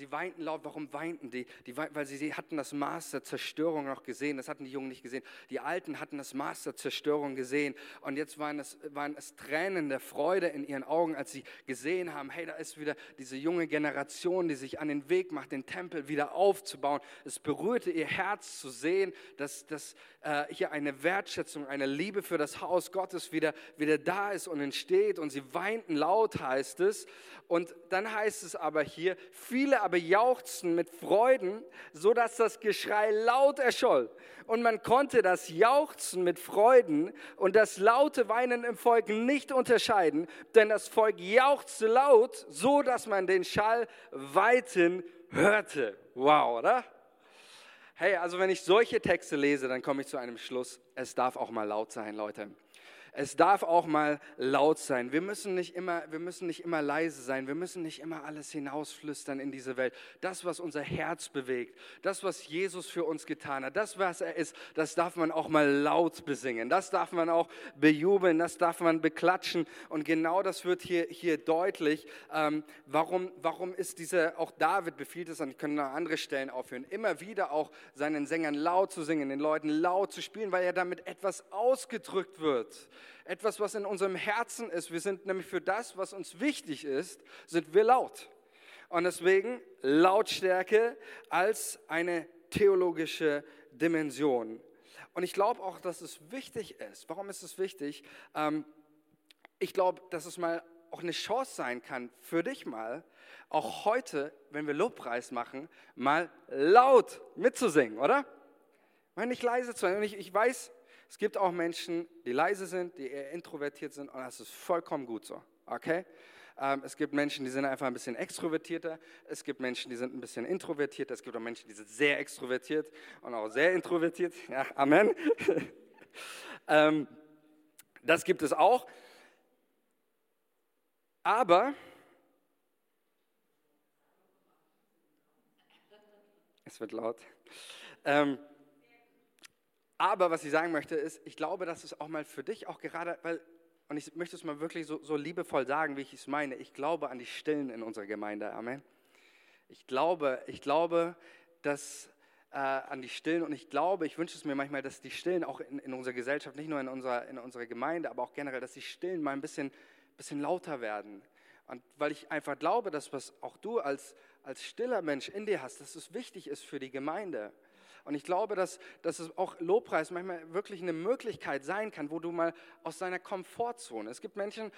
Sie weinten laut. Warum weinten die? die weil sie hatten das Maß der Zerstörung noch gesehen. Das hatten die Jungen nicht gesehen. Die Alten hatten das Maß der Zerstörung gesehen. Und jetzt waren es, waren es Tränen der Freude in ihren Augen, als sie gesehen haben, hey, da ist wieder diese junge Generation, die sich an den Weg macht, den Tempel wieder aufzubauen. Es berührte ihr Herz zu sehen, dass, dass äh, hier eine Wertschätzung, eine Liebe für das Haus Gottes wieder, wieder da ist und entsteht. Und sie weinten laut, heißt es. Und dann heißt es aber hier, viele aber jauchzten mit Freuden, so dass das Geschrei laut erscholl. Und man konnte das Jauchzen mit Freuden und das laute Weinen im Volk nicht unterscheiden, denn das Volk jauchzte laut, so dass man den Schall weiten hörte. Wow, oder? Hey, also wenn ich solche Texte lese, dann komme ich zu einem Schluss. Es darf auch mal laut sein, Leute. Es darf auch mal laut sein. Wir müssen nicht immer, wir müssen nicht immer leise sein. Wir müssen nicht immer alles hinausflüstern in diese Welt. Das, was unser Herz bewegt, das, was Jesus für uns getan hat, das, was er ist, das darf man auch mal laut besingen. Das darf man auch bejubeln. Das darf man beklatschen. Und genau das wird hier, hier deutlich. Ähm, warum, warum ist diese, auch David befiehlt es, und könnte noch andere Stellen aufführen, immer wieder auch seinen Sängern laut zu singen, den Leuten laut zu spielen, weil er damit etwas ausgedrückt wird etwas, was in unserem Herzen ist. Wir sind nämlich für das, was uns wichtig ist, sind wir laut. Und deswegen Lautstärke als eine theologische Dimension. Und ich glaube auch, dass es wichtig ist. Warum ist es wichtig? Ähm, ich glaube, dass es mal auch eine Chance sein kann für dich mal, auch heute, wenn wir Lobpreis machen, mal laut mitzusingen, oder? Mal nicht leise zu sein. Und ich, ich weiß, es gibt auch Menschen, die leise sind, die eher introvertiert sind und das ist vollkommen gut so. Okay? Ähm, es gibt Menschen, die sind einfach ein bisschen extrovertierter. Es gibt Menschen, die sind ein bisschen introvertierter. Es gibt auch Menschen, die sind sehr extrovertiert und auch sehr introvertiert. Ja, Amen. ähm, das gibt es auch. Aber es wird laut. Ähm, aber was ich sagen möchte, ist, ich glaube, dass es auch mal für dich auch gerade, weil, und ich möchte es mal wirklich so, so liebevoll sagen, wie ich es meine, ich glaube an die Stillen in unserer Gemeinde. Amen. Ich glaube, ich glaube, dass äh, an die Stillen und ich glaube, ich wünsche es mir manchmal, dass die Stillen auch in, in unserer Gesellschaft, nicht nur in unserer, in unserer Gemeinde, aber auch generell, dass die Stillen mal ein bisschen, bisschen lauter werden. Und weil ich einfach glaube, dass was auch du als, als stiller Mensch in dir hast, dass es wichtig ist für die Gemeinde. Und ich glaube, dass, dass es auch Lobpreis manchmal wirklich eine Möglichkeit sein kann, wo du mal aus deiner Komfortzone, es gibt Menschen,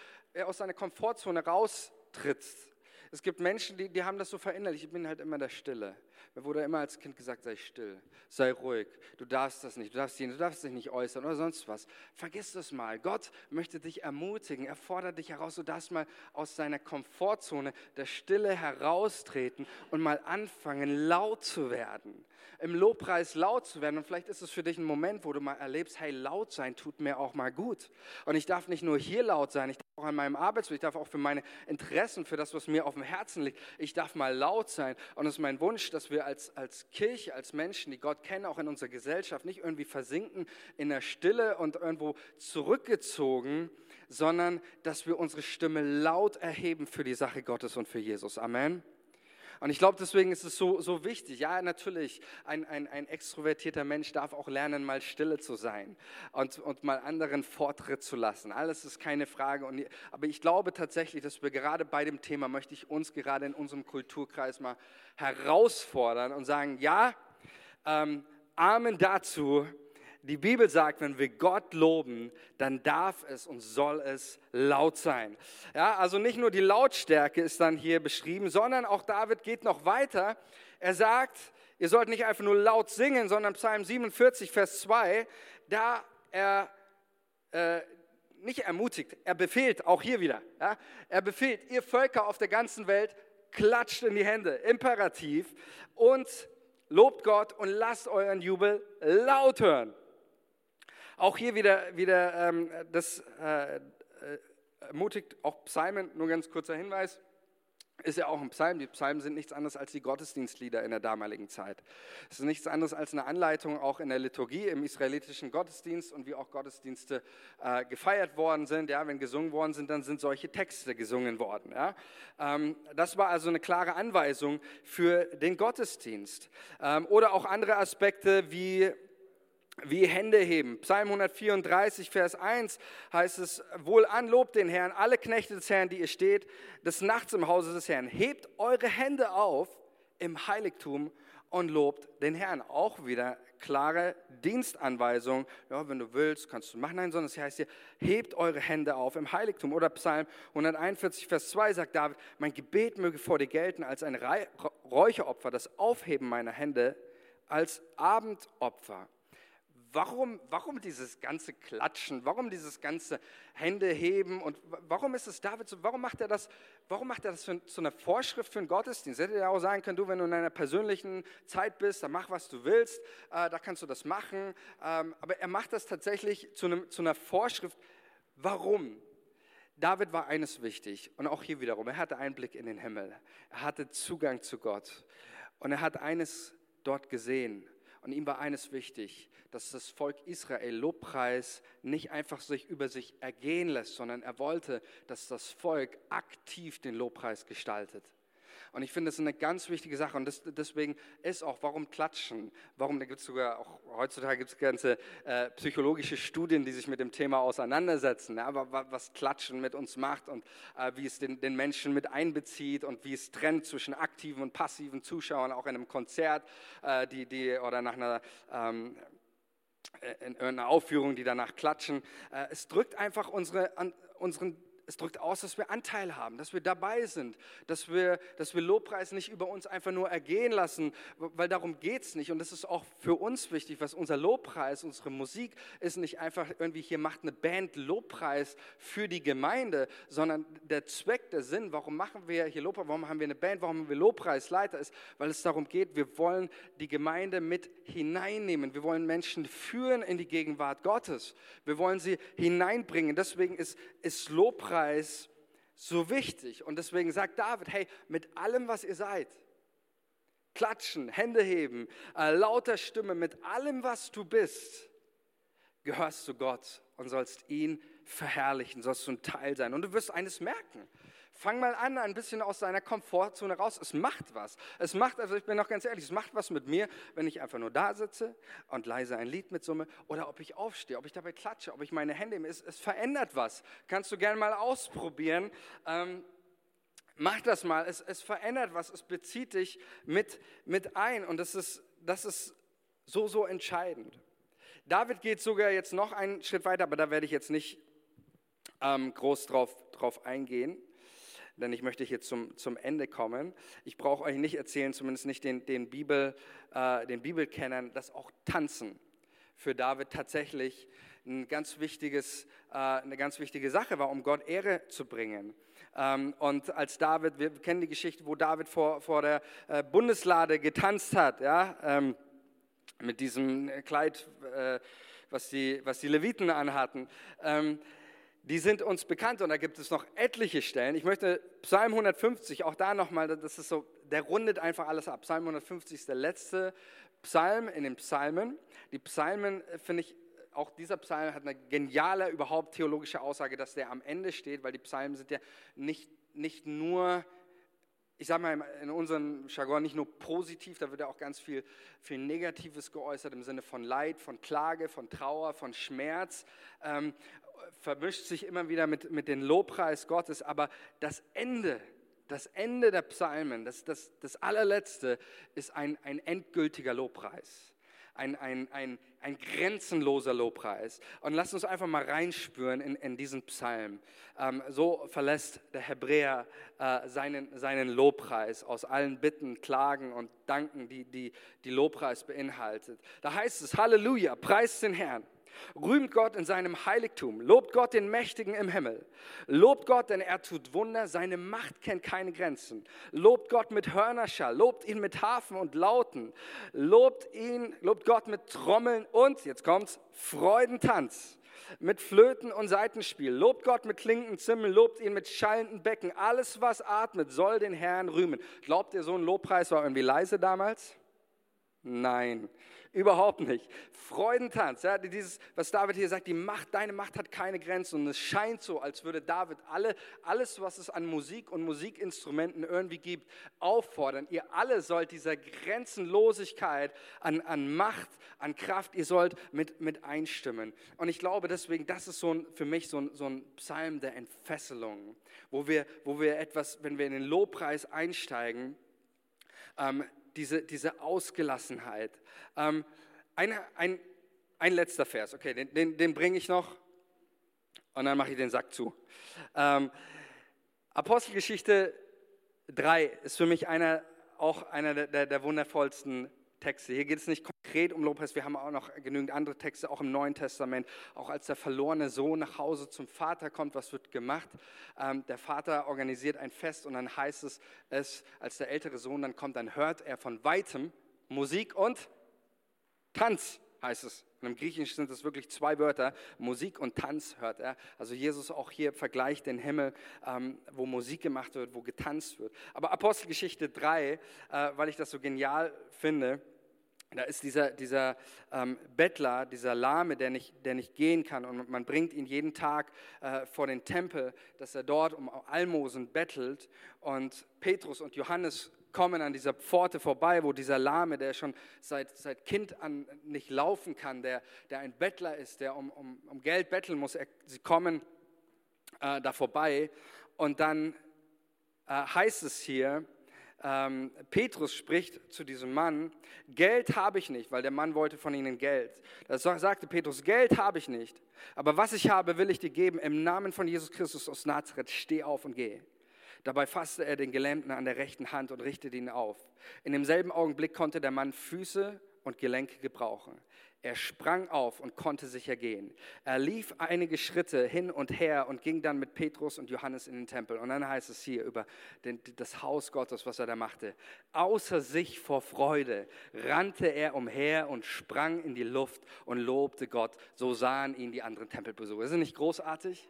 aus seiner Komfortzone raustrittst. Es gibt Menschen, die, die haben das so verinnerlicht, ich bin halt immer der Stille. Mir wurde immer als Kind gesagt, sei still, sei ruhig, du darfst das nicht, du darfst, du darfst dich nicht äußern oder sonst was. Vergiss das mal. Gott möchte dich ermutigen, er fordert dich heraus, du darfst mal aus deiner Komfortzone der Stille heraustreten und mal anfangen, laut zu werden im Lobpreis laut zu werden. Und vielleicht ist es für dich ein Moment, wo du mal erlebst, hey, laut sein tut mir auch mal gut. Und ich darf nicht nur hier laut sein, ich auch an meinem Arbeitsplatz, ich darf auch für meine Interessen, für das, was mir auf dem Herzen liegt, ich darf mal laut sein. Und es ist mein Wunsch, dass wir als, als Kirche, als Menschen, die Gott kennen, auch in unserer Gesellschaft, nicht irgendwie versinken in der Stille und irgendwo zurückgezogen, sondern dass wir unsere Stimme laut erheben für die Sache Gottes und für Jesus. Amen. Und ich glaube, deswegen ist es so, so wichtig. Ja, natürlich, ein, ein, ein extrovertierter Mensch darf auch lernen, mal stille zu sein und, und mal anderen Vortritt zu lassen. Alles ist keine Frage. Und, aber ich glaube tatsächlich, dass wir gerade bei dem Thema, möchte ich uns gerade in unserem Kulturkreis mal herausfordern und sagen, ja, ähm, Amen dazu, die Bibel sagt, wenn wir Gott loben, dann darf es und soll es laut sein. Ja, also nicht nur die Lautstärke ist dann hier beschrieben, sondern auch David geht noch weiter. Er sagt, ihr sollt nicht einfach nur laut singen, sondern Psalm 47, Vers 2, da er äh, nicht ermutigt, er befehlt, auch hier wieder, ja, er befehlt, ihr Völker auf der ganzen Welt, klatscht in die Hände, imperativ, und lobt Gott und lasst euren Jubel laut hören. Auch hier wieder, wieder ähm, das äh, äh, ermutigt auch Psalmen, nur ganz kurzer Hinweis, ist ja auch ein Psalm. Die Psalmen sind nichts anderes als die Gottesdienstlieder in der damaligen Zeit. Es ist nichts anderes als eine Anleitung auch in der Liturgie, im israelitischen Gottesdienst und wie auch Gottesdienste äh, gefeiert worden sind. Ja, wenn gesungen worden sind, dann sind solche Texte gesungen worden. Ja. Ähm, das war also eine klare Anweisung für den Gottesdienst. Ähm, oder auch andere Aspekte wie wie Hände heben. Psalm 134, Vers 1 heißt es, wohl an, lobt den Herrn, alle Knechte des Herrn, die ihr steht, des Nachts im Hause des Herrn. Hebt eure Hände auf im Heiligtum und lobt den Herrn. Auch wieder klare Dienstanweisung. Ja, wenn du willst, kannst du machen. Nein, sondern es heißt hier, hebt eure Hände auf im Heiligtum. Oder Psalm 141, Vers 2 sagt David, mein Gebet möge vor dir gelten als ein Räucheropfer, das Aufheben meiner Hände als Abendopfer warum, warum dieses ganze Klatschen, warum dieses ganze Hände heben und warum ist es David so, warum macht er das, warum macht er das für, zu einer Vorschrift für einen Gottesdienst? Hätte ja auch sagen können, du, wenn du in einer persönlichen Zeit bist, dann mach, was du willst, äh, da kannst du das machen. Ähm, aber er macht das tatsächlich zu, einem, zu einer Vorschrift. Warum? David war eines wichtig und auch hier wiederum, er hatte Einblick in den Himmel, er hatte Zugang zu Gott und er hat eines dort gesehen und ihm war eines wichtig, dass das Volk Israel Lobpreis nicht einfach sich über sich ergehen lässt, sondern er wollte, dass das Volk aktiv den Lobpreis gestaltet. Und ich finde, das ist eine ganz wichtige Sache. Und das, deswegen ist auch, warum klatschen? Warum, da gibt es sogar auch, heutzutage gibt es ganze äh, psychologische Studien, die sich mit dem Thema auseinandersetzen. Ja, aber was Klatschen mit uns macht und äh, wie es den, den Menschen mit einbezieht und wie es trennt zwischen aktiven und passiven Zuschauern, auch in einem Konzert, äh, die, die, oder nach einer, ähm, in irgendeiner Aufführung, die danach klatschen. Äh, es drückt einfach unsere, unseren es drückt aus, dass wir Anteil haben, dass wir dabei sind, dass wir, dass wir Lobpreis nicht über uns einfach nur ergehen lassen, weil darum geht es nicht. Und das ist auch für uns wichtig, was unser Lobpreis, unsere Musik ist nicht einfach irgendwie, hier macht eine Band Lobpreis für die Gemeinde, sondern der Zweck, der Sinn, warum machen wir hier Lobpreis, warum haben wir eine Band, warum haben wir Lobpreisleiter, ist, weil es darum geht, wir wollen die Gemeinde mit hineinnehmen. Wir wollen Menschen führen in die Gegenwart Gottes. Wir wollen sie hineinbringen. Deswegen ist, ist Lobpreis Lobpreis so wichtig. Und deswegen sagt David, hey, mit allem, was ihr seid, klatschen, Hände heben, äh, lauter Stimme, mit allem, was du bist, gehörst du Gott und sollst ihn verherrlichen, sollst du ein Teil sein. Und du wirst eines merken. Fang mal an, ein bisschen aus deiner Komfortzone raus. Es macht was. Es macht, also ich bin noch ganz ehrlich, es macht was mit mir, wenn ich einfach nur da sitze und leise ein Lied mitsumme oder ob ich aufstehe, ob ich dabei klatsche, ob ich meine Hände, es, es verändert was. Kannst du gerne mal ausprobieren. Ähm, mach das mal. Es, es verändert was. Es bezieht dich mit, mit ein und das ist, das ist so, so entscheidend. David geht sogar jetzt noch einen Schritt weiter, aber da werde ich jetzt nicht ähm, groß drauf, drauf eingehen denn ich möchte hier zum, zum Ende kommen. Ich brauche euch nicht erzählen, zumindest nicht den, den, Bibel, äh, den Bibelkennern, dass auch Tanzen für David tatsächlich ein ganz wichtiges, äh, eine ganz wichtige Sache war, um Gott Ehre zu bringen. Ähm, und als David, wir kennen die Geschichte, wo David vor, vor der äh, Bundeslade getanzt hat, ja, ähm, mit diesem Kleid, äh, was, die, was die Leviten anhatten. Ähm, die sind uns bekannt und da gibt es noch etliche Stellen. Ich möchte Psalm 150, auch da nochmal, das ist so, der rundet einfach alles ab. Psalm 150 ist der letzte Psalm in den Psalmen. Die Psalmen, äh, finde ich, auch dieser Psalm hat eine geniale, überhaupt theologische Aussage, dass der am Ende steht, weil die Psalmen sind ja nicht, nicht nur ich sage mal in unserem Jargon nicht nur positiv, da wird ja auch ganz viel, viel Negatives geäußert im Sinne von Leid, von Klage, von Trauer, von Schmerz. Vermischt sich immer wieder mit, mit dem Lobpreis Gottes, aber das Ende, das Ende der Psalmen, das, das, das allerletzte, ist ein, ein endgültiger Lobpreis. Ein, ein, ein, ein grenzenloser Lobpreis. Und lasst uns einfach mal reinspüren in, in diesen Psalm. Ähm, so verlässt der Hebräer äh, seinen, seinen Lobpreis aus allen Bitten, Klagen und Danken, die, die die Lobpreis beinhaltet. Da heißt es, Halleluja, preist den Herrn. Rühmt Gott in seinem Heiligtum, lobt Gott den Mächtigen im Himmel. Lobt Gott, denn er tut Wunder, seine Macht kennt keine Grenzen. Lobt Gott mit Hörnerschall, lobt ihn mit Hafen und Lauten. Lobt ihn, lobt Gott mit Trommeln und, jetzt kommt's, Freudentanz. Mit Flöten und Seitenspiel. Lobt Gott mit klingenden Zimmeln, lobt ihn mit schallenden Becken. Alles, was atmet, soll den Herrn rühmen. Glaubt ihr, so ein Lobpreis war irgendwie leise damals? Nein. Überhaupt nicht. Freudentanz, ja, dieses, was David hier sagt, die Macht, deine Macht hat keine Grenzen. Und es scheint so, als würde David alle, alles, was es an Musik und Musikinstrumenten irgendwie gibt, auffordern. Ihr alle sollt dieser Grenzenlosigkeit an, an Macht, an Kraft, ihr sollt mit, mit einstimmen. Und ich glaube deswegen, das ist so ein, für mich so ein, so ein Psalm der Entfesselung, wo wir, wo wir etwas, wenn wir in den Lobpreis einsteigen, ähm, diese, diese Ausgelassenheit. Ähm, ein, ein, ein letzter Vers, okay, den, den, den bringe ich noch und dann mache ich den Sack zu. Ähm, Apostelgeschichte 3 ist für mich einer, auch einer der, der, der wundervollsten Texte. Hier geht es nicht konkret um Lobpreis, wir haben auch noch genügend andere Texte, auch im Neuen Testament. Auch als der verlorene Sohn nach Hause zum Vater kommt, was wird gemacht? Ähm, der Vater organisiert ein Fest und dann heißt es, es, als der ältere Sohn dann kommt, dann hört er von weitem Musik und Tanz, heißt es. Und im Griechischen sind es wirklich zwei Wörter, Musik und Tanz hört er. Also Jesus auch hier vergleicht den Himmel, ähm, wo Musik gemacht wird, wo getanzt wird. Aber Apostelgeschichte 3, äh, weil ich das so genial finde, da ist dieser, dieser ähm, Bettler, dieser Lahme, der nicht, der nicht gehen kann. Und man bringt ihn jeden Tag äh, vor den Tempel, dass er dort um Almosen bettelt. Und Petrus und Johannes kommen an dieser Pforte vorbei, wo dieser Lahme, der schon seit, seit Kind an nicht laufen kann, der, der ein Bettler ist, der um, um, um Geld betteln muss, er, sie kommen äh, da vorbei. Und dann äh, heißt es hier, ähm, Petrus spricht zu diesem Mann, Geld habe ich nicht, weil der Mann wollte von ihnen Geld. Da sagte Petrus, Geld habe ich nicht, aber was ich habe, will ich dir geben. Im Namen von Jesus Christus aus Nazareth, steh auf und geh. Dabei fasste er den Gelähmten an der rechten Hand und richtete ihn auf. In demselben Augenblick konnte der Mann Füße und Gelenke gebrauchen. Er sprang auf und konnte sicher gehen. Er lief einige Schritte hin und her und ging dann mit Petrus und Johannes in den Tempel. Und dann heißt es hier über den, das Haus Gottes, was er da machte. Außer sich vor Freude rannte er umher und sprang in die Luft und lobte Gott. So sahen ihn die anderen Tempelbesucher. Ist das nicht großartig?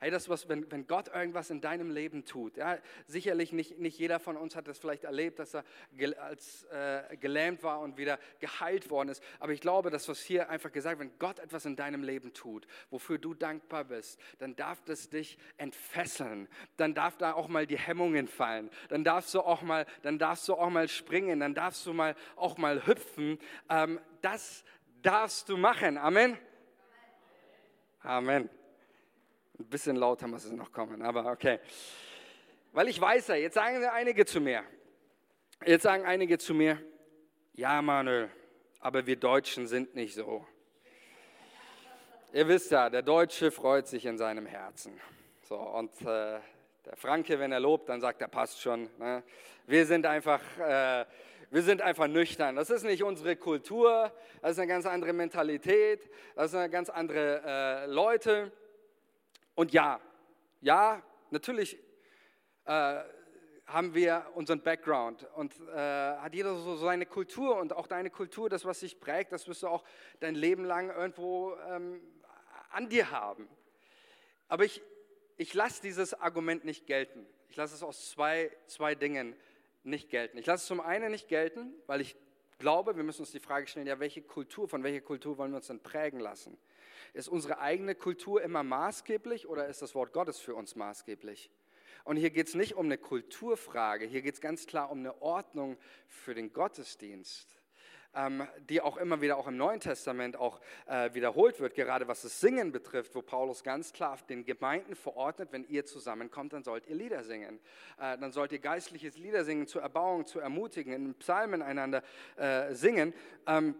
Hey, das was, wenn, wenn Gott irgendwas in deinem Leben tut, ja, sicherlich nicht, nicht jeder von uns hat das vielleicht erlebt, dass er gel, als, äh, gelähmt war und wieder geheilt worden ist. Aber ich glaube, dass was hier einfach gesagt, wenn Gott etwas in deinem Leben tut, wofür du dankbar bist, dann darf das dich entfesseln. Dann darf da auch mal die Hemmungen fallen. Dann darfst du auch mal, dann darfst du auch mal springen. Dann darfst du mal auch mal hüpfen. Ähm, das darfst du machen. Amen. Amen. Ein bisschen lauter muss es noch kommen, aber okay. Weil ich weiß ja, jetzt sagen einige zu mir, jetzt sagen einige zu mir, ja Manuel, aber wir Deutschen sind nicht so. Ihr wisst ja, der Deutsche freut sich in seinem Herzen. So, und äh, der Franke, wenn er lobt, dann sagt er, passt schon. Ne? Wir sind einfach, äh, wir sind einfach nüchtern. Das ist nicht unsere Kultur, das ist eine ganz andere Mentalität, das sind ganz andere äh, Leute. Und ja, ja, natürlich äh, haben wir unseren Background und äh, hat jeder so seine Kultur und auch deine Kultur, das, was sich prägt, das wirst du auch dein Leben lang irgendwo ähm, an dir haben. Aber ich, ich lasse dieses Argument nicht gelten. Ich lasse es aus zwei, zwei Dingen nicht gelten. Ich lasse es zum einen nicht gelten, weil ich glaube, wir müssen uns die Frage stellen, ja, welche Kultur, von welcher Kultur wollen wir uns denn prägen lassen? Ist unsere eigene Kultur immer maßgeblich oder ist das Wort Gottes für uns maßgeblich? Und hier geht es nicht um eine Kulturfrage, hier geht es ganz klar um eine Ordnung für den Gottesdienst, ähm, die auch immer wieder auch im Neuen Testament auch äh, wiederholt wird, gerade was das Singen betrifft, wo Paulus ganz klar den Gemeinden verordnet, wenn ihr zusammenkommt, dann sollt ihr Lieder singen. Äh, dann sollt ihr geistliches Lieder singen, zur Erbauung, zu ermutigen, in Psalmen einander äh, singen. Ähm,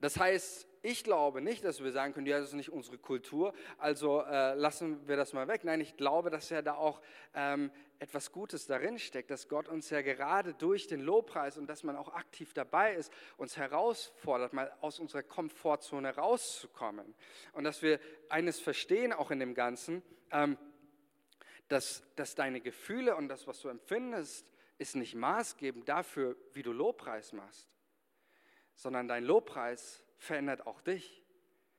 das heißt, ich glaube nicht, dass wir sagen können, ja, das ist nicht unsere Kultur, also äh, lassen wir das mal weg. Nein, ich glaube, dass ja da auch ähm, etwas Gutes darin steckt, dass Gott uns ja gerade durch den Lobpreis und dass man auch aktiv dabei ist, uns herausfordert, mal aus unserer Komfortzone rauszukommen. Und dass wir eines verstehen, auch in dem Ganzen, ähm, dass, dass deine Gefühle und das, was du empfindest, ist nicht maßgebend dafür, wie du Lobpreis machst sondern dein Lobpreis verändert auch dich,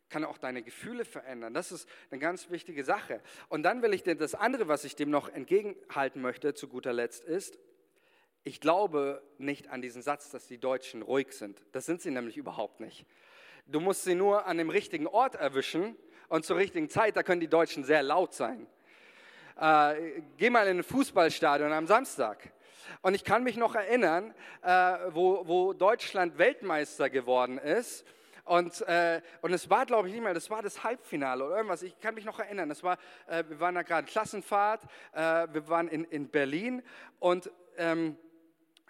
kann auch deine Gefühle verändern. Das ist eine ganz wichtige Sache. Und dann will ich dir das andere, was ich dem noch entgegenhalten möchte, zu guter Letzt ist, ich glaube nicht an diesen Satz, dass die Deutschen ruhig sind. Das sind sie nämlich überhaupt nicht. Du musst sie nur an dem richtigen Ort erwischen und zur richtigen Zeit, da können die Deutschen sehr laut sein. Äh, geh mal in ein Fußballstadion am Samstag. Und ich kann mich noch erinnern, äh, wo, wo Deutschland Weltmeister geworden ist. Und, äh, und es war, glaube ich, nicht mehr, das war das Halbfinale oder irgendwas. Ich kann mich noch erinnern. Das war, äh, wir waren da gerade Klassenfahrt, äh, wir waren in, in Berlin und ähm,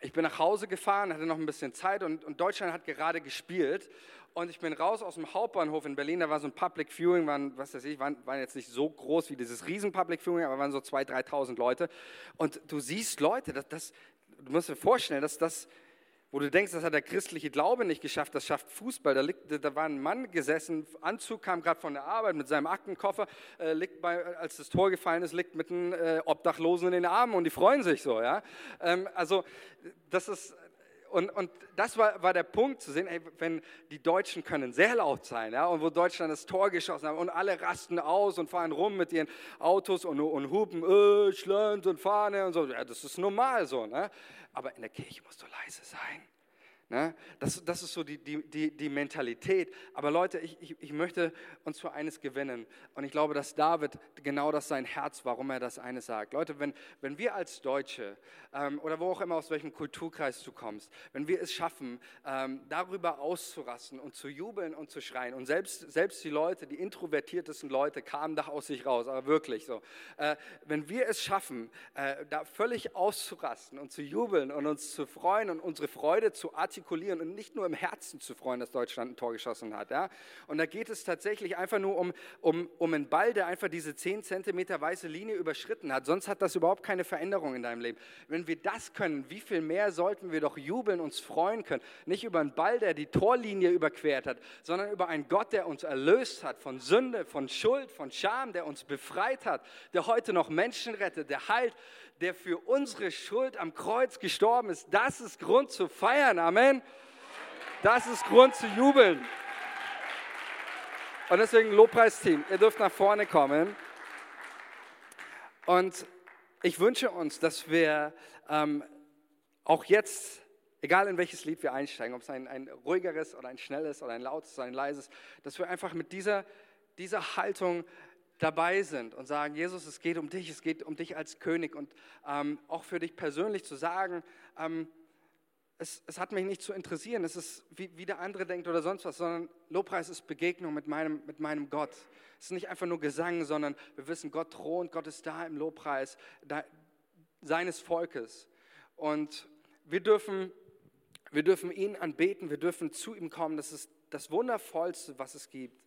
ich bin nach Hause gefahren, hatte noch ein bisschen Zeit und, und, Deutschland hat gerade gespielt. Und ich bin raus aus dem Hauptbahnhof in Berlin, da war so ein Public Viewing, waren, was weiß ich, waren, waren jetzt nicht so groß wie dieses riesen Public Viewing, aber waren so 2.000, 3.000 Leute. Und du siehst Leute, das, das, du musst dir vorstellen, dass das wo du denkst, das hat der christliche Glaube nicht geschafft, das schafft Fußball. Da, liegt, da war ein Mann gesessen, Anzug kam gerade von der Arbeit mit seinem Aktenkoffer, äh, liegt bei, als das Tor gefallen ist, liegt mit einem äh, Obdachlosen in den Armen und die freuen sich so. Ja? Ähm, also das ist und, und das war, war der Punkt zu sehen, ey, wenn die Deutschen können sehr laut sein, ja, und wo Deutschland das Tor geschossen hat und alle rasten aus und fahren rum mit ihren Autos und, und hupen, äh, und Fahne und so, ja, das ist normal so, ne? aber in der Kirche musst du leise sein. Ne? Das, das ist so die, die, die, die Mentalität. Aber Leute, ich, ich, ich möchte uns für eines gewinnen. Und ich glaube, dass David genau das sein Herz, warum er das eine sagt. Leute, wenn, wenn wir als Deutsche ähm, oder wo auch immer aus welchem Kulturkreis du kommst, wenn wir es schaffen, ähm, darüber auszurasten und zu jubeln und zu schreien und selbst, selbst die Leute, die introvertiertesten Leute kamen da aus sich raus, aber wirklich so. Äh, wenn wir es schaffen, äh, da völlig auszurasten und zu jubeln und uns zu freuen und unsere Freude zu artikulieren, artikulieren und nicht nur im Herzen zu freuen, dass Deutschland ein Tor geschossen hat. Ja? Und da geht es tatsächlich einfach nur um, um, um einen Ball, der einfach diese 10 Zentimeter weiße Linie überschritten hat. Sonst hat das überhaupt keine Veränderung in deinem Leben. Wenn wir das können, wie viel mehr sollten wir doch jubeln, uns freuen können. Nicht über einen Ball, der die Torlinie überquert hat, sondern über einen Gott, der uns erlöst hat von Sünde, von Schuld, von Scham, der uns befreit hat, der heute noch Menschen rettet, der heilt, der für unsere Schuld am Kreuz gestorben ist. Das ist Grund zu feiern. Amen. Das ist Grund zu jubeln. Und deswegen Lobpreisteam, ihr dürft nach vorne kommen. Und ich wünsche uns, dass wir ähm, auch jetzt, egal in welches Lied wir einsteigen, ob es ein, ein ruhigeres oder ein schnelles oder ein lautes oder ein leises, dass wir einfach mit dieser, dieser Haltung dabei sind und sagen, Jesus, es geht um dich, es geht um dich als König und ähm, auch für dich persönlich zu sagen, ähm, es, es, hat mich nicht zu interessieren, es ist, wie, wie, der andere denkt oder sonst was, sondern Lobpreis ist Begegnung mit meinem, mit meinem Gott. Es ist nicht einfach nur Gesang, sondern wir wissen, Gott thront, Gott ist da im Lobpreis da, seines Volkes. Und wir dürfen, wir dürfen ihn anbeten, wir dürfen zu ihm kommen. Das ist das Wundervollste, was es gibt.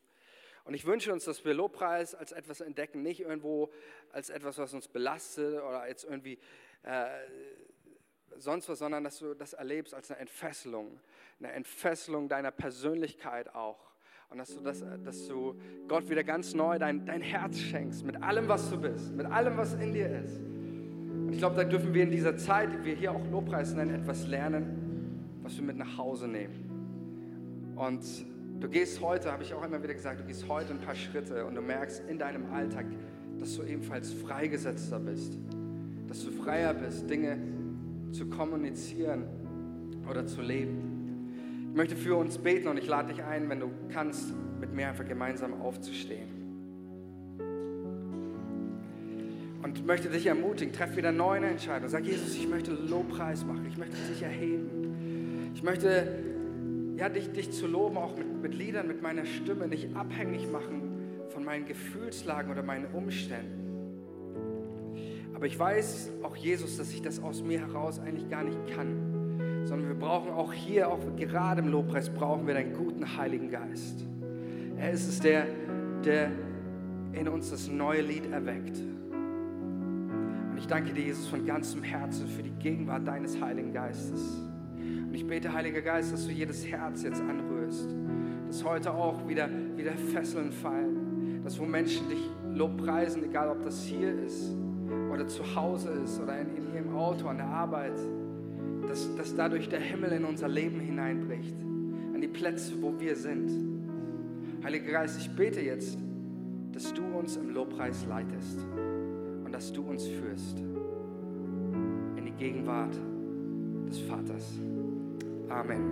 Und ich wünsche uns, dass wir Lobpreis als etwas entdecken, nicht irgendwo als etwas, was uns belastet oder jetzt irgendwie äh, sonst was, sondern dass du das erlebst als eine Entfesselung, eine Entfesselung deiner Persönlichkeit auch. Und dass du, das, dass du Gott wieder ganz neu dein, dein Herz schenkst, mit allem, was du bist, mit allem, was in dir ist. Und ich glaube, da dürfen wir in dieser Zeit, die wir hier auch Lobpreis nennen, etwas lernen, was wir mit nach Hause nehmen. Und Du gehst heute, habe ich auch immer wieder gesagt, du gehst heute ein paar Schritte und du merkst in deinem Alltag, dass du ebenfalls freigesetzter bist, dass du freier bist, Dinge zu kommunizieren oder zu leben. Ich möchte für uns beten und ich lade dich ein, wenn du kannst, mit mir einfach gemeinsam aufzustehen. Und möchte dich ermutigen, treff wieder neue Entscheidungen. Sag Jesus, ich möchte Lobpreis machen, ich möchte dich erheben. Ich möchte ja, dich, dich zu loben, auch mit, mit Liedern, mit meiner Stimme, nicht abhängig machen von meinen Gefühlslagen oder meinen Umständen. Aber ich weiß auch, Jesus, dass ich das aus mir heraus eigentlich gar nicht kann, sondern wir brauchen auch hier, auch gerade im Lobpreis, brauchen wir deinen guten Heiligen Geist. Er ist es, der, der in uns das neue Lied erweckt. Und ich danke dir, Jesus, von ganzem Herzen für die Gegenwart deines Heiligen Geistes ich bete, Heiliger Geist, dass du jedes Herz jetzt anrührst. Dass heute auch wieder, wieder Fesseln fallen. Dass wo Menschen dich lobpreisen, egal ob das hier ist oder zu Hause ist oder in, in ihrem Auto, an der Arbeit. Dass, dass dadurch der Himmel in unser Leben hineinbricht. An die Plätze, wo wir sind. Heiliger Geist, ich bete jetzt, dass du uns im Lobpreis leitest und dass du uns führst in die Gegenwart des Vaters. Amen.